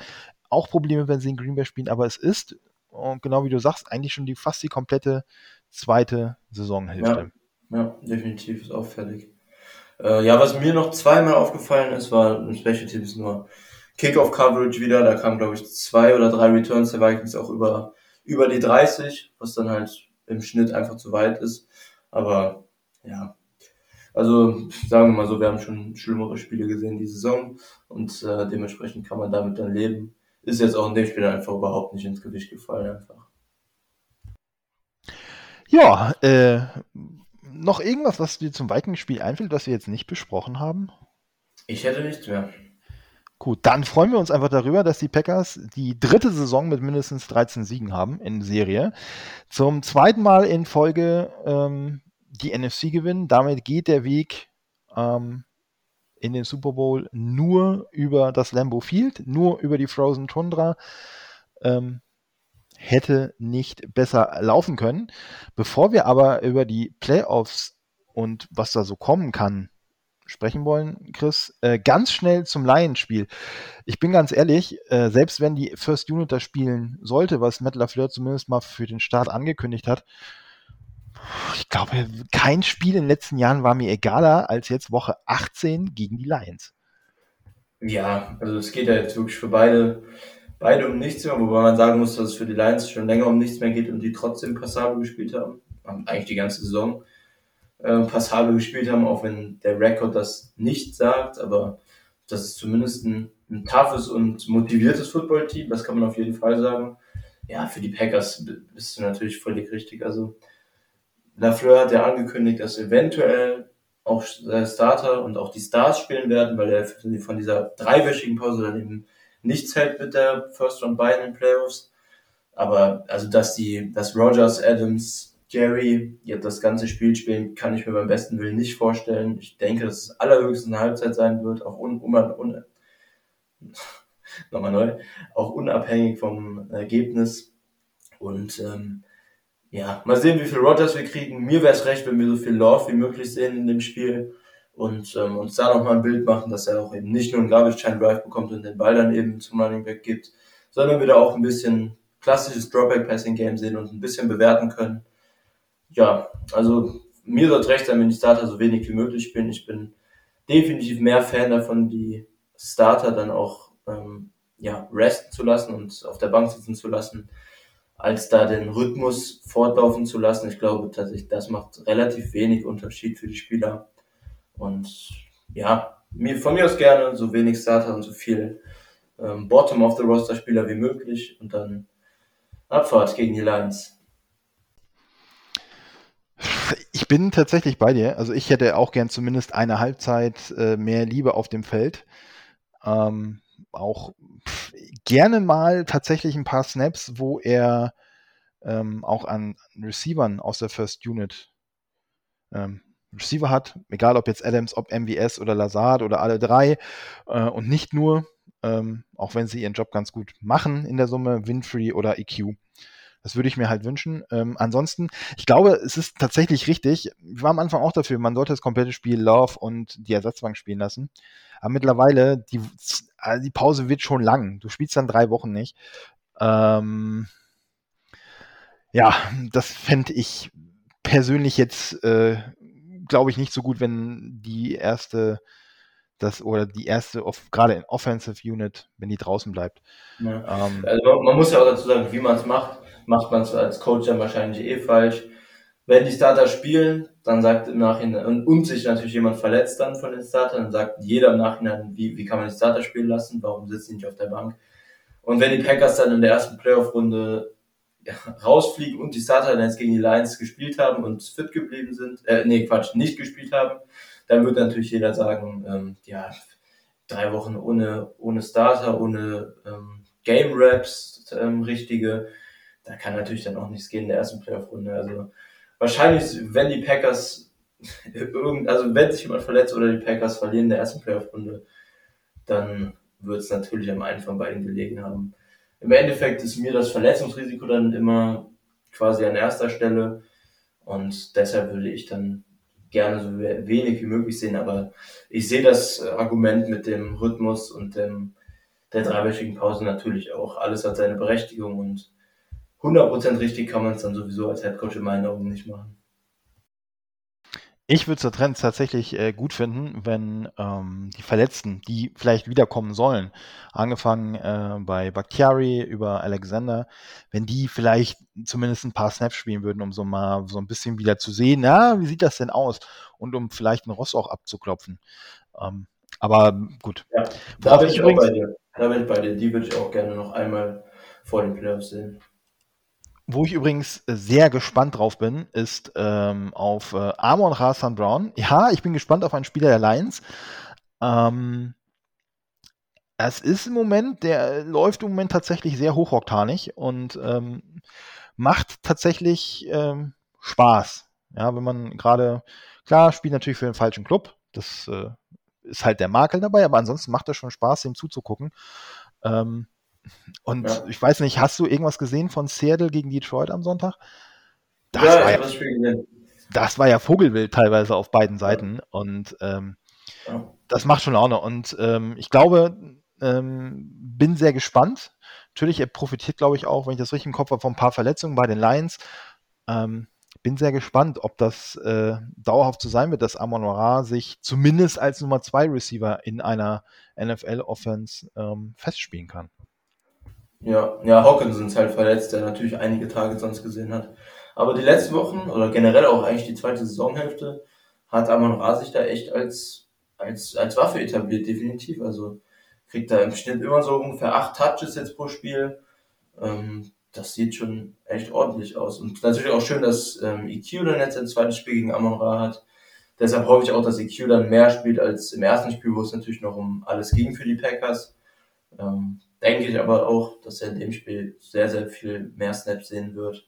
Speaker 1: auch Probleme, wenn sie in Green Bay spielen, aber es ist, und genau wie du sagst, eigentlich schon die fast die komplette zweite Saisonhälfte.
Speaker 2: Ja. Ja, definitiv ist auffällig. Äh, ja, was mir noch zweimal aufgefallen ist, war im Special Teams nur Kickoff Coverage wieder. Da kamen, glaube ich, zwei oder drei Returns der Vikings auch über, über die 30, was dann halt im Schnitt einfach zu weit ist. Aber ja, also sagen wir mal so, wir haben schon schlimmere Spiele gesehen die Saison und äh, dementsprechend kann man damit dann leben. Ist jetzt auch in dem Spiel einfach überhaupt nicht ins Gewicht gefallen einfach.
Speaker 1: Ja, äh, noch irgendwas, was dir zum Vikings-Spiel einfällt, was wir jetzt nicht besprochen haben?
Speaker 2: Ich hätte nichts mehr.
Speaker 1: Gut, dann freuen wir uns einfach darüber, dass die Packers die dritte Saison mit mindestens 13 Siegen haben in Serie. Zum zweiten Mal in Folge ähm, die NFC gewinnen. Damit geht der Weg ähm, in den Super Bowl nur über das Lambeau Field, nur über die Frozen Tundra. Ähm, hätte nicht besser laufen können. Bevor wir aber über die Playoffs und was da so kommen kann sprechen wollen, Chris, äh, ganz schnell zum Lions-Spiel. Ich bin ganz ehrlich, äh, selbst wenn die First Unit da spielen sollte, was Matt LaFleur zumindest mal für den Start angekündigt hat, ich glaube, kein Spiel in den letzten Jahren war mir egaler als jetzt Woche 18 gegen die Lions.
Speaker 2: Ja, also es geht ja jetzt wirklich für beide beide um nichts mehr, wobei man sagen muss, dass es für die Lions schon länger um nichts mehr geht und die trotzdem passabel gespielt haben. Eigentlich die ganze Saison äh, passabel gespielt haben, auch wenn der Rekord das nicht sagt, aber das ist zumindest ein, ein toughes und motiviertes Footballteam, das kann man auf jeden Fall sagen. Ja, für die Packers bist du natürlich völlig richtig. Also Lafleur hat ja angekündigt, dass eventuell auch der Starter und auch die Stars spielen werden, weil er von dieser dreiwöchigen Pause dann eben nichts hält mit der First Round bei in den Playoffs. Aber also, dass die, dass Rogers, Adams, Jerry jetzt das ganze Spiel spielen, kann ich mir beim besten Willen nicht vorstellen. Ich denke, dass es allerhöchstens eine Halbzeit sein wird, auch un, un, un nochmal neu, auch unabhängig vom Ergebnis. Und ähm, ja, mal sehen, wie viel Rogers wir kriegen. Mir wäre es recht, wenn wir so viel Love wie möglich sehen in dem Spiel und ähm, uns da nochmal ein Bild machen, dass er auch eben nicht nur einen Garbage Time Drive bekommt und den Ball dann eben zum Running Back gibt, sondern wir da auch ein bisschen klassisches Dropback Passing Game sehen und ein bisschen bewerten können. Ja, also mir es recht sein, wenn die Starter so wenig wie möglich spielen. Ich bin definitiv mehr Fan davon, die Starter dann auch ähm, ja, resten zu lassen und auf der Bank sitzen zu lassen, als da den Rhythmus fortlaufen zu lassen. Ich glaube tatsächlich, das macht relativ wenig Unterschied für die Spieler. Und ja, mir, von mir aus gerne so wenig Starter und so viel ähm, Bottom of the Roster Spieler wie möglich und dann Abfahrt gegen die Lions.
Speaker 1: Ich bin tatsächlich bei dir. Also ich hätte auch gern zumindest eine Halbzeit äh, mehr Liebe auf dem Feld. Ähm, auch pff, gerne mal tatsächlich ein paar Snaps, wo er ähm, auch an Receivern aus der First Unit ähm, Receiver hat, egal ob jetzt Adams, ob MVS oder Lazard oder alle drei äh, und nicht nur, ähm, auch wenn sie ihren Job ganz gut machen in der Summe, Winfrey oder EQ. Das würde ich mir halt wünschen. Ähm, ansonsten, ich glaube, es ist tatsächlich richtig. Ich war am Anfang auch dafür, man sollte das komplette Spiel Love und die Ersatzbank spielen lassen. Aber mittlerweile, die, also die Pause wird schon lang. Du spielst dann drei Wochen nicht. Ähm, ja, das fände ich persönlich jetzt, äh, glaube ich, nicht so gut, wenn die erste das oder die erste, gerade in Offensive Unit, wenn die draußen bleibt.
Speaker 2: Ja. Ähm, also man muss ja auch dazu sagen, wie man es macht macht man es als Coach dann wahrscheinlich eh falsch. Wenn die Starter spielen, dann sagt im Nachhinein, und, und sich natürlich jemand verletzt dann von den Startern, dann sagt jeder im Nachhinein, wie, wie kann man die Starter spielen lassen, warum sitzen die nicht auf der Bank? Und wenn die Packers dann in der ersten Playoff-Runde rausfliegen und die Starter jetzt gegen die Lions gespielt haben und fit geblieben sind, äh, nee, Quatsch, nicht gespielt haben, dann wird natürlich jeder sagen, ähm, ja, drei Wochen ohne, ohne Starter, ohne ähm, Game Raps, ähm, richtige, da kann natürlich dann auch nichts gehen in der ersten Playoff-Runde. Also wahrscheinlich, wenn die Packers, also wenn sich jemand verletzt oder die Packers verlieren in der ersten Playoff-Runde, dann wird es natürlich am einen von beiden gelegen haben. Im Endeffekt ist mir das Verletzungsrisiko dann immer quasi an erster Stelle und deshalb würde ich dann gerne so wenig wie möglich sehen, aber ich sehe das Argument mit dem Rhythmus und dem, der dreiwöchigen Pause natürlich auch. Alles hat seine Berechtigung und 100% richtig kann man es dann sowieso als Headcoach in meinen Augen nicht machen.
Speaker 1: Ich würde es Trend tatsächlich äh, gut finden, wenn ähm, die Verletzten, die vielleicht wiederkommen sollen, angefangen äh, bei Bakhtiari über Alexander, wenn die vielleicht zumindest ein paar Snaps spielen würden, um so mal so ein bisschen wieder zu sehen, na, wie sieht das denn aus? Und um vielleicht einen Ross auch abzuklopfen. Ähm, aber gut.
Speaker 2: Ja, da bin ich, ich übrigens, bei dir. Da bin ich bei dir. Die würde ich auch gerne noch einmal vor den Playoffs sehen.
Speaker 1: Wo ich übrigens sehr gespannt drauf bin, ist ähm, auf äh, Amon Rasan Brown. Ja, ich bin gespannt auf einen Spieler der Lions. Ähm, es ist im Moment, der läuft im Moment tatsächlich sehr hochoktanig und ähm, macht tatsächlich ähm, Spaß. Ja, wenn man gerade, klar, spielt natürlich für den falschen Club. Das äh, ist halt der Makel dabei, aber ansonsten macht es schon Spaß, dem zuzugucken. Ähm, und ja. ich weiß nicht, hast du irgendwas gesehen von Seattle gegen Detroit am Sonntag? Das ja, war ja, das, das war ja Vogelwild teilweise auf beiden Seiten. Und ähm, das macht schon Laune. Und ähm, ich glaube, ähm, bin sehr gespannt. Natürlich, er profitiert, glaube ich, auch, wenn ich das richtig im Kopf habe, von ein paar Verletzungen bei den Lions. Ähm, bin sehr gespannt, ob das äh, dauerhaft so sein wird, dass Amon Ra sich zumindest als Nummer 2 Receiver in einer NFL-Offense ähm, festspielen kann.
Speaker 2: Ja, ja, Hawkinson ist halt verletzt, der natürlich einige Tage sonst gesehen hat. Aber die letzten Wochen oder generell auch eigentlich die zweite Saisonhälfte hat Amon Ra sich da echt als, als, als Waffe etabliert, definitiv. Also kriegt da im Schnitt immer so ungefähr acht Touches jetzt pro Spiel. Ähm, das sieht schon echt ordentlich aus. Und natürlich auch schön, dass ähm, EQ dann jetzt ein zweites Spiel gegen Amon Ra hat. Deshalb hoffe ich auch, dass EQ dann mehr spielt als im ersten Spiel, wo es natürlich noch um alles ging für die Packers. Ähm, denke ich aber auch, dass er in dem Spiel sehr, sehr viel mehr Snaps sehen wird.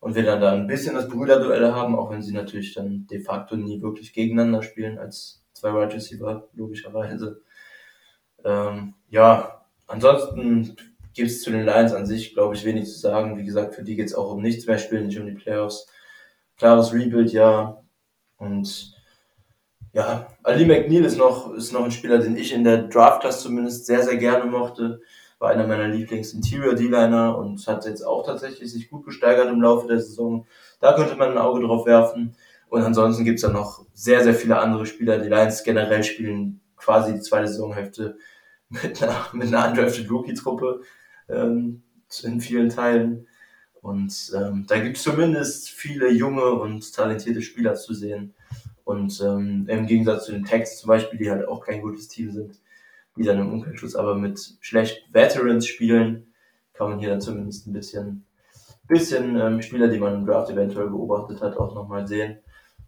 Speaker 2: Und wir dann da ein bisschen das Brüderduell haben, auch wenn sie natürlich dann de facto nie wirklich gegeneinander spielen, als zwei Wide Receiver, logischerweise. Ähm, ja, ansonsten gibt es zu den Lions an sich, glaube ich, wenig zu sagen. Wie gesagt, für die geht es auch um nichts mehr, spielen nicht um die Playoffs. Klares Rebuild, ja. Und ja, Ali McNeil ist noch, ist noch ein Spieler, den ich in der Draft-Class zumindest sehr, sehr gerne mochte. War einer meiner Lieblings-Interior-D-Liner und hat jetzt auch tatsächlich sich gut gesteigert im Laufe der Saison. Da könnte man ein Auge drauf werfen. Und ansonsten gibt's dann noch sehr, sehr viele andere Spieler. Die Lions generell spielen quasi die zweite Saisonhälfte mit einer, mit einer undrafted Rookie-Truppe ähm, in vielen Teilen. Und ähm, da gibt's zumindest viele junge und talentierte Spieler zu sehen. Und ähm, im Gegensatz zu den Texts zum Beispiel, die halt auch kein gutes Team sind, die dann im Umkehrschluss aber mit schlecht Veterans spielen, kann man hier dann zumindest ein bisschen, bisschen ähm, Spieler, die man im Draft eventuell beobachtet hat, auch nochmal sehen.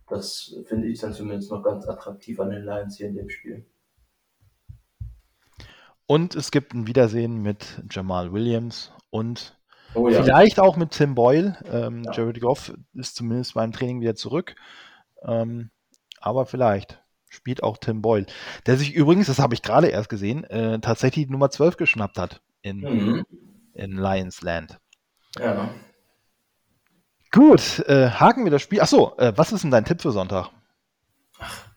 Speaker 2: Das finde ich dann zumindest noch ganz attraktiv an den Lions hier in dem Spiel.
Speaker 1: Und es gibt ein Wiedersehen mit Jamal Williams und oh ja. vielleicht auch mit Tim Boyle. Ähm, ja. Jared Goff ist zumindest beim Training wieder zurück. Ähm, aber vielleicht spielt auch Tim Boyle, der sich übrigens, das habe ich gerade erst gesehen, äh, tatsächlich Nummer 12 geschnappt hat in, mhm. in Lions Land. Ja. Gut, äh, haken wir das Spiel. Achso, äh, was ist denn dein Tipp für Sonntag?
Speaker 2: Ach,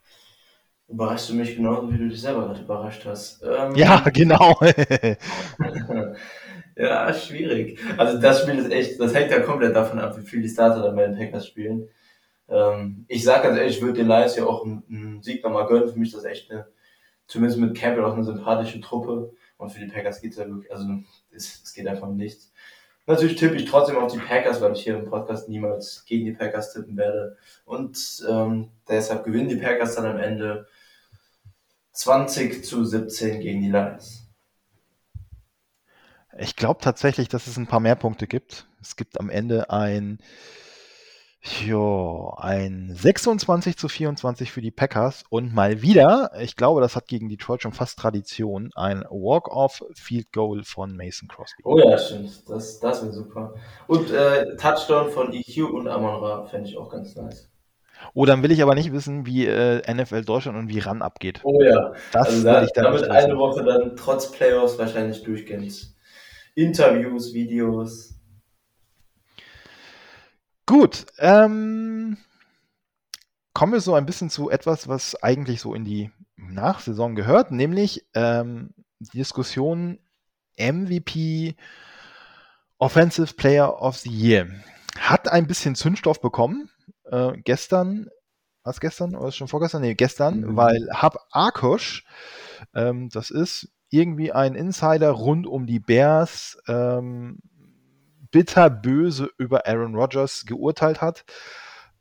Speaker 2: überraschst du mich genauso, wie du dich selber gerade überrascht hast.
Speaker 1: Ähm, ja, genau.
Speaker 2: ja, schwierig. Also das Spiel ist echt, das hängt ja komplett davon ab, wie viel die Starter dann bei den Packers spielen. Ähm, ich sag ganz ehrlich, ich würde den Lions ja auch einen, einen Sieg nochmal gönnen. Für mich ist das echt eine, zumindest mit Campbell auch eine sympathische Truppe. Und für die Packers geht's ja wirklich, also es, es geht einfach um nichts. Natürlich tippe ich trotzdem auf die Packers, weil ich hier im Podcast niemals gegen die Packers tippen werde. Und ähm, deshalb gewinnen die Packers dann am Ende 20 zu 17 gegen die Lions.
Speaker 1: Ich glaube tatsächlich, dass es ein paar mehr Punkte gibt. Es gibt am Ende ein Jo, ein 26 zu 24 für die Packers und mal wieder, ich glaube, das hat gegen Detroit schon fast Tradition, ein Walk-off-Field-Goal von Mason Crosby.
Speaker 2: Oh ja, stimmt. Das, das wäre super. Und äh, Touchdown von EQ und Amon fände ich auch ganz nice.
Speaker 1: Oh, dann will ich aber nicht wissen, wie äh, NFL Deutschland und wie RAN abgeht.
Speaker 2: Oh ja. Das also da, ich dann damit eine Woche dann trotz Playoffs wahrscheinlich durchgehend. Interviews, Videos.
Speaker 1: Gut, ähm, kommen wir so ein bisschen zu etwas, was eigentlich so in die Nachsaison gehört, nämlich ähm, die Diskussion MVP Offensive Player of the Year. Hat ein bisschen Zündstoff bekommen. Äh, gestern, was gestern oder schon vorgestern? Nee, gestern, mhm. weil Hab Arkosch, ähm, das ist irgendwie ein Insider rund um die Bears, ähm, bitterböse über Aaron Rodgers geurteilt hat.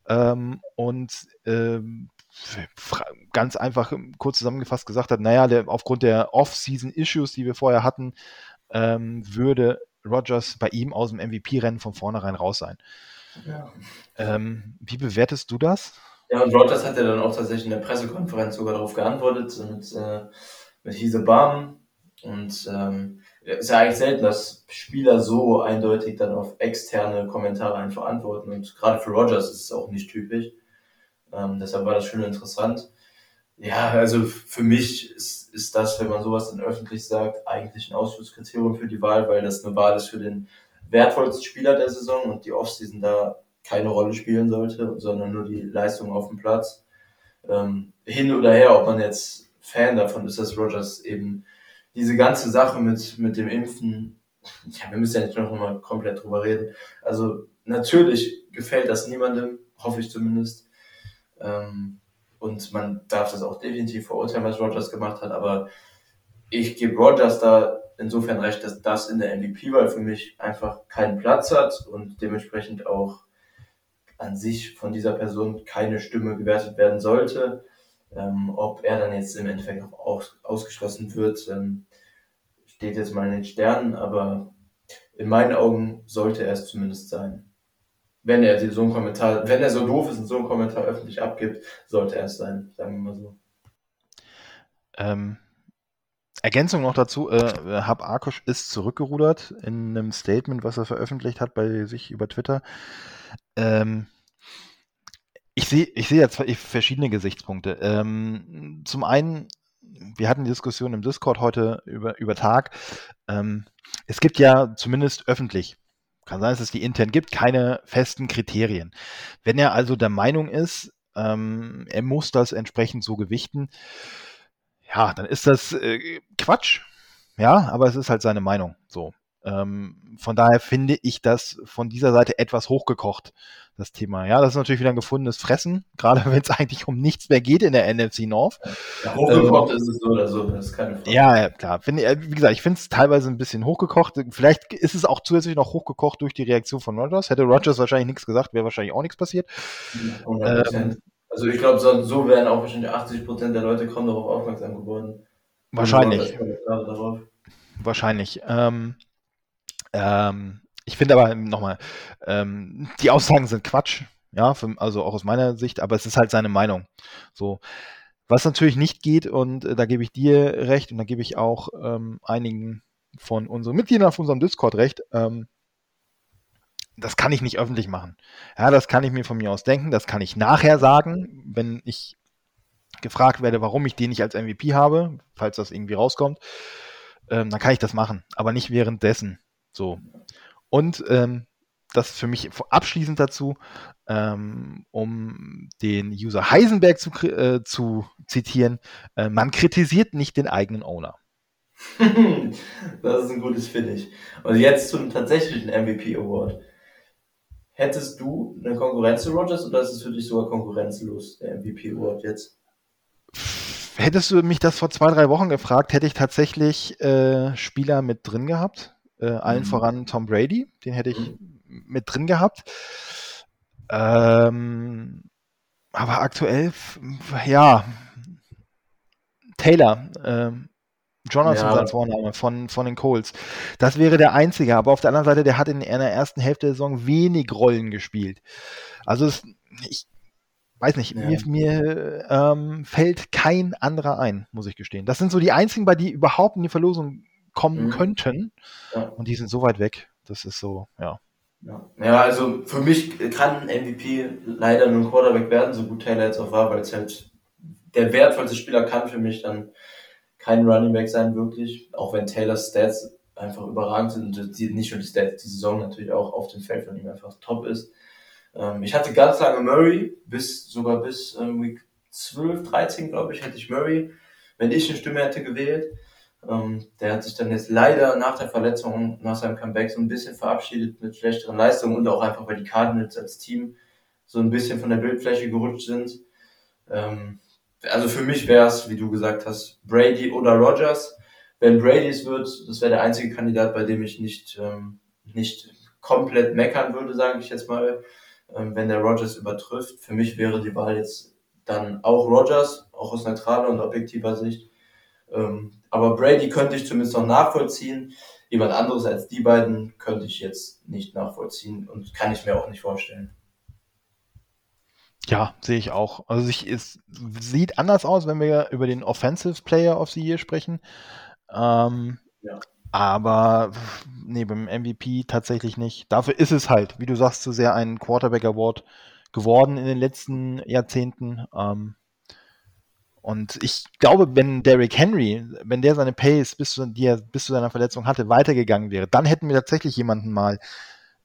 Speaker 1: Ähm, und ähm, ganz einfach kurz zusammengefasst gesagt hat, naja, der, aufgrund der Off-Season-Issues, die wir vorher hatten, ähm, würde Rodgers bei ihm aus dem MVP-Rennen von vornherein raus sein. Ja. Ähm, wie bewertest du das?
Speaker 2: Ja, und Rodgers hat ja dann auch tatsächlich in der Pressekonferenz sogar darauf geantwortet mit, äh, mit Hise Bam und ähm, ist ja eigentlich selten, dass Spieler so eindeutig dann auf externe Kommentare einfach antworten. Und gerade für Rogers ist es auch nicht typisch. Ähm, deshalb war das schon interessant. Ja, also für mich ist, ist das, wenn man sowas dann öffentlich sagt, eigentlich ein Ausschlusskriterium für die Wahl, weil das eine Wahl ist für den wertvollsten Spieler der Saison und die Offseason da keine Rolle spielen sollte, sondern nur die Leistung auf dem Platz. Ähm, hin oder her, ob man jetzt Fan davon ist, dass Rogers eben diese ganze Sache mit, mit dem Impfen, ja, wir müssen ja nicht noch mal komplett drüber reden. Also natürlich gefällt das niemandem, hoffe ich zumindest. Ähm, und man darf das auch definitiv verurteilen, was Rogers gemacht hat, aber ich gebe Rogers da insofern recht, dass das in der MVP-Wahl für mich einfach keinen Platz hat und dementsprechend auch an sich von dieser Person keine Stimme gewertet werden sollte. Ähm, ob er dann jetzt im Endeffekt auch aus, ausgeschlossen wird, ähm, steht jetzt mal in den Sternen, aber in meinen Augen sollte er es zumindest sein. Wenn er so einen Kommentar, wenn er so doof ist und so einen Kommentar öffentlich abgibt, sollte er es sein, sagen wir mal so.
Speaker 1: Ähm, Ergänzung noch dazu, äh, Hab Arkush ist zurückgerudert in einem Statement, was er veröffentlicht hat bei sich über Twitter. Ähm, ich sehe ich sehe jetzt verschiedene Gesichtspunkte. Ähm, zum einen wir hatten die Diskussion im Discord heute über, über Tag. Ähm, es gibt ja zumindest öffentlich, kann sein, dass es die intern gibt, keine festen Kriterien. Wenn er also der Meinung ist, ähm, er muss das entsprechend so gewichten, ja, dann ist das äh, Quatsch. Ja, aber es ist halt seine Meinung. So. Ähm, von daher finde ich das von dieser Seite etwas hochgekocht, das Thema. Ja, das ist natürlich wieder ein gefundenes Fressen, gerade wenn es eigentlich um nichts mehr geht in der NFC North.
Speaker 2: Ja, hochgekocht ähm, ist es so oder so, das ist keine
Speaker 1: Frage. Ja, klar. Find, äh, wie gesagt, ich finde es teilweise ein bisschen hochgekocht. Vielleicht ist es auch zusätzlich noch hochgekocht durch die Reaktion von Rogers. Hätte Rogers wahrscheinlich nichts gesagt, wäre wahrscheinlich auch nichts passiert.
Speaker 2: 100%. Ähm, also ich glaube, so, so wären auch wahrscheinlich 80% der Leute kaum darauf aufmerksam geworden.
Speaker 1: Wahrscheinlich. Wahrscheinlich. Ähm, ähm, ich finde aber nochmal, ähm, die Aussagen sind Quatsch, ja, für, also auch aus meiner Sicht, aber es ist halt seine Meinung. So. Was natürlich nicht geht, und äh, da gebe ich dir recht, und da gebe ich auch ähm, einigen von unseren Mitgliedern auf unserem Discord recht, ähm, das kann ich nicht öffentlich machen. Ja, das kann ich mir von mir aus denken, das kann ich nachher sagen, wenn ich gefragt werde, warum ich den nicht als MVP habe, falls das irgendwie rauskommt, ähm, dann kann ich das machen, aber nicht währenddessen. So. Und ähm, das für mich abschließend dazu, ähm, um den User Heisenberg zu, äh, zu zitieren, äh, man kritisiert nicht den eigenen Owner.
Speaker 2: das ist ein gutes Finish. Und jetzt zum tatsächlichen MVP Award. Hättest du eine Konkurrenz zu Rogers oder ist es für dich sogar konkurrenzlos, der MVP Award jetzt?
Speaker 1: Hättest du mich das vor zwei, drei Wochen gefragt, hätte ich tatsächlich äh, Spieler mit drin gehabt. Äh, allen mhm. voran Tom Brady, den hätte ich mhm. mit drin gehabt. Ähm, aber aktuell, ja, Taylor, ähm, Jonathan ja. sein Vorname von, von den Coles. Das wäre der einzige, aber auf der anderen Seite, der hat in einer ersten Hälfte der Saison wenig Rollen gespielt. Also es, ich weiß nicht, ja. mir, mir ähm, fällt kein anderer ein, muss ich gestehen. Das sind so die einzigen, bei die überhaupt in die Verlosung kommen mhm. könnten. Ja. Und die sind so weit weg. Das ist so, ja.
Speaker 2: Ja. ja, also für mich kann MVP leider nur ein Quarterback werden, so gut Taylor jetzt auch war, weil es halt der wertvollste Spieler kann für mich dann kein Running Back sein, wirklich. Auch wenn Taylors Stats einfach überragend sind und die, nicht nur die Stats, die Saison natürlich auch auf dem Feld von ihm einfach top ist. Ähm, ich hatte ganz lange Murray, bis sogar bis ähm, Week 12, 13, glaube ich, hatte ich Murray, wenn ich eine Stimme hätte gewählt. Ähm, der hat sich dann jetzt leider nach der Verletzung, nach seinem Comeback so ein bisschen verabschiedet mit schlechteren Leistungen und auch einfach, weil die Cardinals als Team so ein bisschen von der Bildfläche gerutscht sind. Ähm, also für mich wäre es, wie du gesagt hast, Brady oder Rogers. Wenn Brady es wird, das wäre der einzige Kandidat, bei dem ich nicht, ähm, nicht komplett meckern würde, sage ich jetzt mal, ähm, wenn der Rogers übertrifft. Für mich wäre die Wahl jetzt dann auch Rogers, auch aus neutraler und objektiver Sicht. Ähm, aber Brady könnte ich zumindest noch nachvollziehen. Jemand anderes als die beiden könnte ich jetzt nicht nachvollziehen und kann ich mir auch nicht vorstellen.
Speaker 1: Ja, sehe ich auch. Also ich, es sieht anders aus, wenn wir über den Offensive Player of the Year sprechen. Ähm, ja. Aber nee, beim MVP tatsächlich nicht. Dafür ist es halt, wie du sagst, zu sehr ein Quarterback Award geworden in den letzten Jahrzehnten. Ähm, und ich glaube, wenn Derrick Henry, wenn der seine Pace bis zu, die er bis zu seiner Verletzung hatte, weitergegangen wäre, dann hätten wir tatsächlich jemanden mal,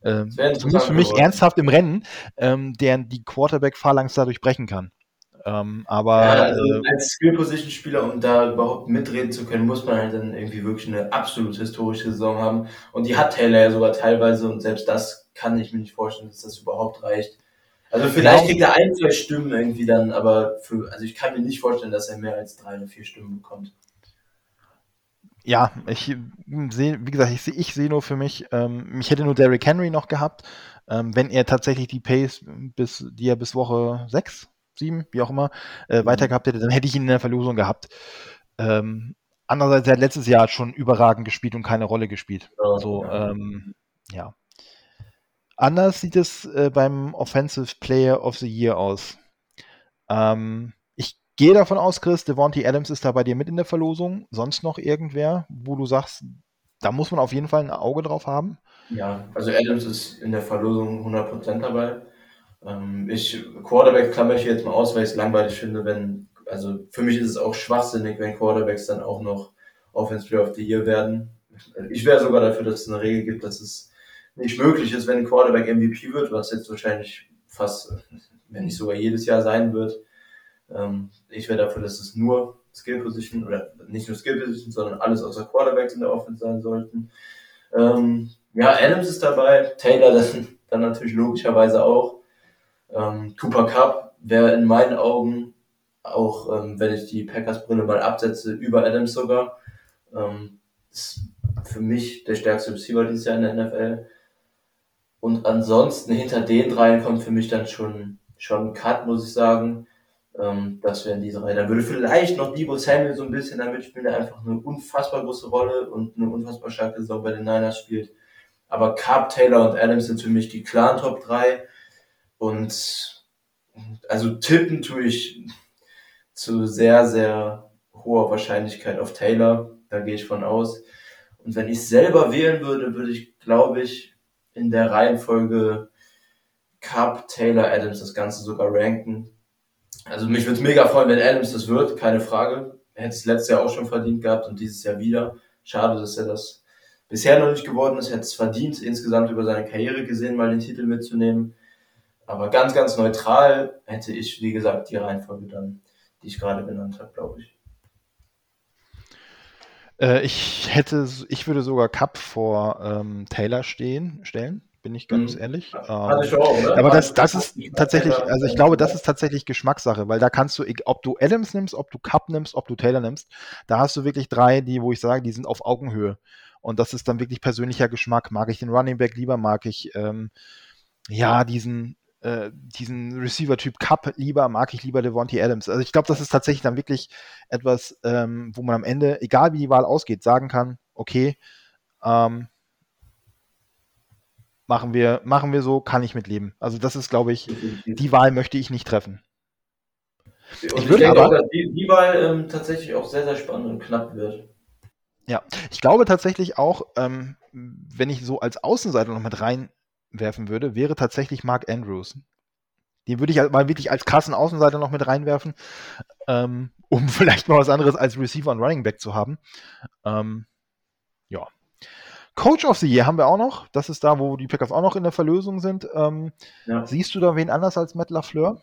Speaker 1: ähm, zumindest für mich geworden. ernsthaft im Rennen, ähm, der die Quarterback-Phalanx dadurch brechen kann. Ähm, aber ja,
Speaker 2: also äh, als Skill-Position-Spieler, um da überhaupt mitreden zu können, muss man halt dann irgendwie wirklich eine absolut historische Saison haben. Und die hat Taylor ja sogar teilweise und selbst das kann ich mir nicht vorstellen, dass das überhaupt reicht. Also vielleicht kriegt er ein, zwei Stimmen irgendwie dann, aber für, also ich kann mir nicht vorstellen, dass er mehr als drei oder vier Stimmen bekommt.
Speaker 1: Ja, ich sehe, wie gesagt, ich sehe ich seh nur für mich, ähm, ich hätte nur Derrick Henry noch gehabt, ähm, wenn er tatsächlich die Pace, bis, die er bis Woche sechs, sieben, wie auch immer, äh, mhm. weiter gehabt hätte, dann hätte ich ihn in der Verlosung gehabt. Ähm, andererseits, er hat letztes Jahr schon überragend gespielt und keine Rolle gespielt. Ja, so, ja. Ähm, ja. Anders sieht es äh, beim Offensive Player of the Year aus. Ähm, ich gehe davon aus, Chris, Devontae Adams ist da bei dir mit in der Verlosung. Sonst noch irgendwer, wo du sagst, da muss man auf jeden Fall ein Auge drauf haben?
Speaker 2: Ja, also Adams ist in der Verlosung 100% dabei. Ähm, ich, Quarterback klammer ich jetzt mal aus, weil ich es langweilig finde, wenn also für mich ist es auch schwachsinnig, wenn Quarterbacks dann auch noch Offense Player of the Year werden. Ich wäre sogar dafür, dass es eine Regel gibt, dass es nicht möglich ist, wenn ein Quarterback MVP wird, was jetzt wahrscheinlich fast, wenn nicht sogar jedes Jahr sein wird. Ähm, ich wäre dafür, dass es nur Skill Position oder nicht nur Skill Position, sondern alles außer Quarterbacks in der Offense sein sollten. Ähm, ja, Adams ist dabei, Taylor dann, dann natürlich logischerweise auch. Ähm, Cooper Cup wäre in meinen Augen auch, ähm, wenn ich die Packers-Brille mal absetze, über Adams sogar. Ähm, ist für mich der stärkste Receiver dieses Jahr in der NFL. Und ansonsten hinter den dreien kommt für mich dann schon, schon ein Cut, muss ich sagen. Ähm, das wären diese drei. Da würde vielleicht noch Debo Samuel so ein bisschen damit spielen, der einfach eine unfassbar große Rolle und eine unfassbar starke Saison bei den Niners spielt. Aber Carp, Taylor und Adams sind für mich die klaren Top 3. Und also tippen tue ich zu sehr, sehr hoher Wahrscheinlichkeit auf Taylor. Da gehe ich von aus. Und wenn ich selber wählen würde, würde ich, glaube ich, in der Reihenfolge Cup, Taylor, Adams das Ganze sogar ranken. Also mich würde es mega freuen, wenn Adams das wird, keine Frage. Er hätte es letztes Jahr auch schon verdient gehabt und dieses Jahr wieder. Schade, dass er das bisher noch nicht geworden ist. Er hätte es verdient, insgesamt über seine Karriere gesehen, mal den Titel mitzunehmen. Aber ganz, ganz neutral hätte ich, wie gesagt, die Reihenfolge dann, die ich gerade benannt habe, glaube ich.
Speaker 1: Äh, ich hätte, ich würde sogar Cup vor ähm, Taylor stehen, stellen bin ich ganz mhm. ehrlich. Ähm, auch, aber das, das ist tatsächlich, also ich glaube, das ist tatsächlich Geschmackssache, weil da kannst du, ob du Adams nimmst, ob du Cup nimmst, ob du Taylor nimmst, da hast du wirklich drei, die, wo ich sage, die sind auf Augenhöhe. Und das ist dann wirklich persönlicher Geschmack. Mag ich den Running Back lieber, mag ich ähm, ja diesen äh, diesen Receiver-Typ Cup lieber, mag ich lieber Devontae Adams. Also ich glaube, das ist tatsächlich dann wirklich etwas, ähm, wo man am Ende, egal wie die Wahl ausgeht, sagen kann, okay, ähm, machen wir, machen wir so, kann ich mitleben. Also das ist, glaube ich, die Wahl möchte ich nicht treffen.
Speaker 2: Und ich, ich würde aber, auch, dass die, die Wahl ähm, tatsächlich auch sehr, sehr spannend und knapp wird.
Speaker 1: Ja, ich glaube tatsächlich auch, ähm, wenn ich so als Außenseiter noch mit rein werfen würde, wäre tatsächlich Mark Andrews. Den würde ich halt mal wirklich als krassen Außenseiter noch mit reinwerfen, ähm, um vielleicht mal was anderes als Receiver und Running Back zu haben. Ähm, ja. Coach of the Year haben wir auch noch. Das ist da, wo die Packers auch noch in der Verlösung sind. Ähm, ja. Siehst du da wen anders als Matt LaFleur?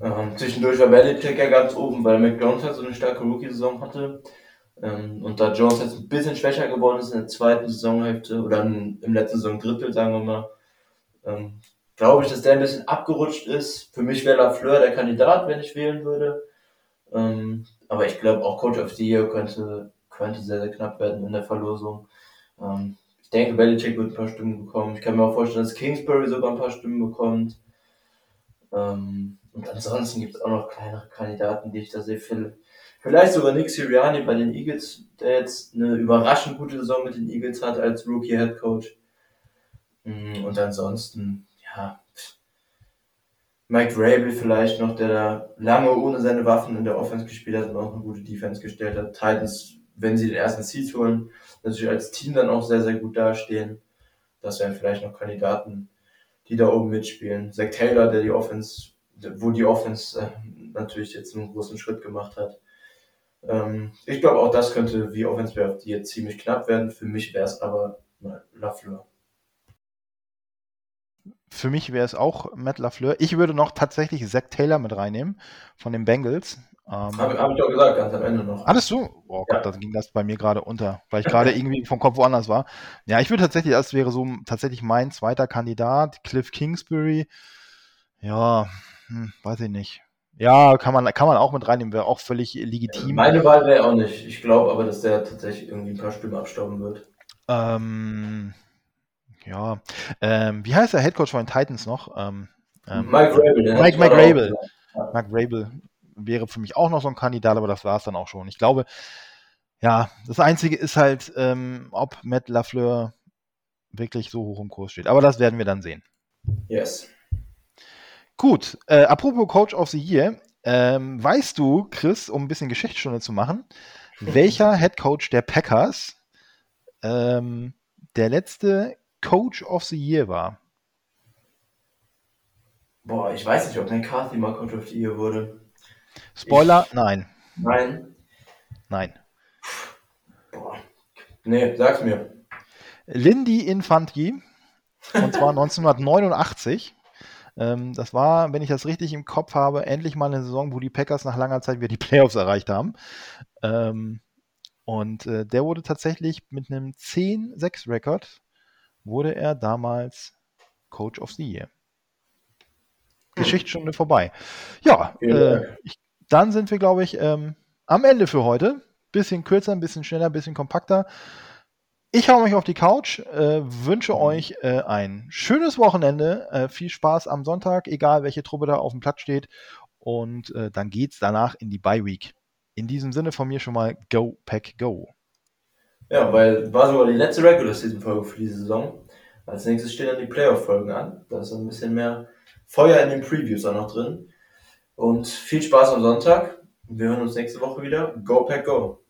Speaker 2: Ähm, zwischendurch war Belichick ja ganz oben, weil McDonald halt so eine starke Rookie-Saison hatte. Ähm, und da Jones jetzt ein bisschen schwächer geworden ist in der zweiten Saisonhälfte oder im letzten Saisondrittel, sagen wir mal, ähm, glaube ich, dass der ein bisschen abgerutscht ist. Für mich wäre Lafleur der Kandidat, wenn ich wählen würde. Ähm, aber ich glaube, auch Coach of the Year könnte, könnte sehr, sehr knapp werden in der Verlosung. Ähm, ich denke, Belichick wird ein paar Stimmen bekommen. Ich kann mir auch vorstellen, dass Kingsbury sogar ein paar Stimmen bekommt. Ähm, und ansonsten gibt es auch noch kleinere Kandidaten, die ich da sehe. Vielleicht sogar Nick Sirianni bei den Eagles, der jetzt eine überraschend gute Saison mit den Eagles hat als Rookie Head Coach. Mm, und ansonsten, ja, Mike Rabel vielleicht noch, der da lange ohne seine Waffen in der Offense gespielt hat und auch eine gute Defense gestellt hat. Titans, wenn sie den ersten Seed holen, natürlich als Team dann auch sehr, sehr gut dastehen. Das wären vielleicht noch Kandidaten, die da oben mitspielen. Zach Taylor, der die Offense, wo die Offense äh, natürlich jetzt einen großen Schritt gemacht hat. Ähm, ich glaube, auch das könnte wie Offense Player of the ziemlich knapp werden. Für mich wäre es aber Lafleur.
Speaker 1: Für mich wäre es auch Matt Lafleur. Ich würde noch tatsächlich Zach Taylor mit reinnehmen von den Bengals.
Speaker 2: Ähm, Habe hab ich doch gesagt, ganz am Ende noch.
Speaker 1: Hattest du? Oh Gott, ja. dann ging das bei mir gerade unter, weil ich gerade irgendwie vom Kopf woanders war. Ja, ich würde tatsächlich, das wäre so tatsächlich mein zweiter Kandidat, Cliff Kingsbury. Ja, hm, weiß ich nicht. Ja, kann man, kann man auch mit reinnehmen, wäre auch völlig legitim.
Speaker 2: Meine Wahl wäre auch nicht. Ich glaube aber, dass der tatsächlich irgendwie ein paar Stimmen abstauben wird.
Speaker 1: Ähm, ja. Ähm, wie heißt der Headcoach von den Titans noch? Ähm,
Speaker 2: ähm, Mike Rabel.
Speaker 1: Mike, Mike Rabel. Mike Rabel wäre für mich auch noch so ein Kandidat, aber das war es dann auch schon. Ich glaube, ja, das Einzige ist halt, ähm, ob Matt LaFleur wirklich so hoch im Kurs steht. Aber das werden wir dann sehen.
Speaker 2: Yes.
Speaker 1: Gut, äh, apropos Coach of the Year, ähm, weißt du, Chris, um ein bisschen Geschichtsstunde zu machen, welcher Head Coach der Packers ähm, der letzte Coach of the Year war?
Speaker 2: Boah, ich weiß nicht, ob McCarthy mal Coach of the Year wurde.
Speaker 1: Spoiler,
Speaker 2: Ich-
Speaker 1: nein.
Speaker 2: Nein.
Speaker 1: Nein.
Speaker 2: Boah. Nee, sag's mir.
Speaker 1: Lindy Infanti, und zwar 1989. Ähm, das war, wenn ich das richtig im Kopf habe, endlich mal eine Saison, wo die Packers nach langer Zeit wieder die Playoffs erreicht haben. Ähm, und äh, der wurde tatsächlich mit einem 10-6-Rekord, wurde er damals Coach of the Year. Geschichtsstunde vorbei. Ja,
Speaker 2: Vielen
Speaker 1: äh, ich, dann sind wir, glaube ich, ähm, am Ende für heute. Bisschen kürzer, ein bisschen schneller, ein bisschen kompakter. Ich hau mich auf die Couch, äh, wünsche euch äh, ein schönes Wochenende, äh, viel Spaß am Sonntag, egal welche Truppe da auf dem Platz steht. Und äh, dann geht's danach in die Bye Week. In diesem Sinne von mir schon mal Go Pack Go.
Speaker 2: Ja, weil war sogar die letzte Regular Season Folge für diese Saison. Als nächstes stehen dann die Playoff Folgen an. Da ist ein bisschen mehr Feuer in den Previews auch noch drin. Und viel Spaß am Sonntag. Wir hören uns nächste Woche wieder. Go Pack Go.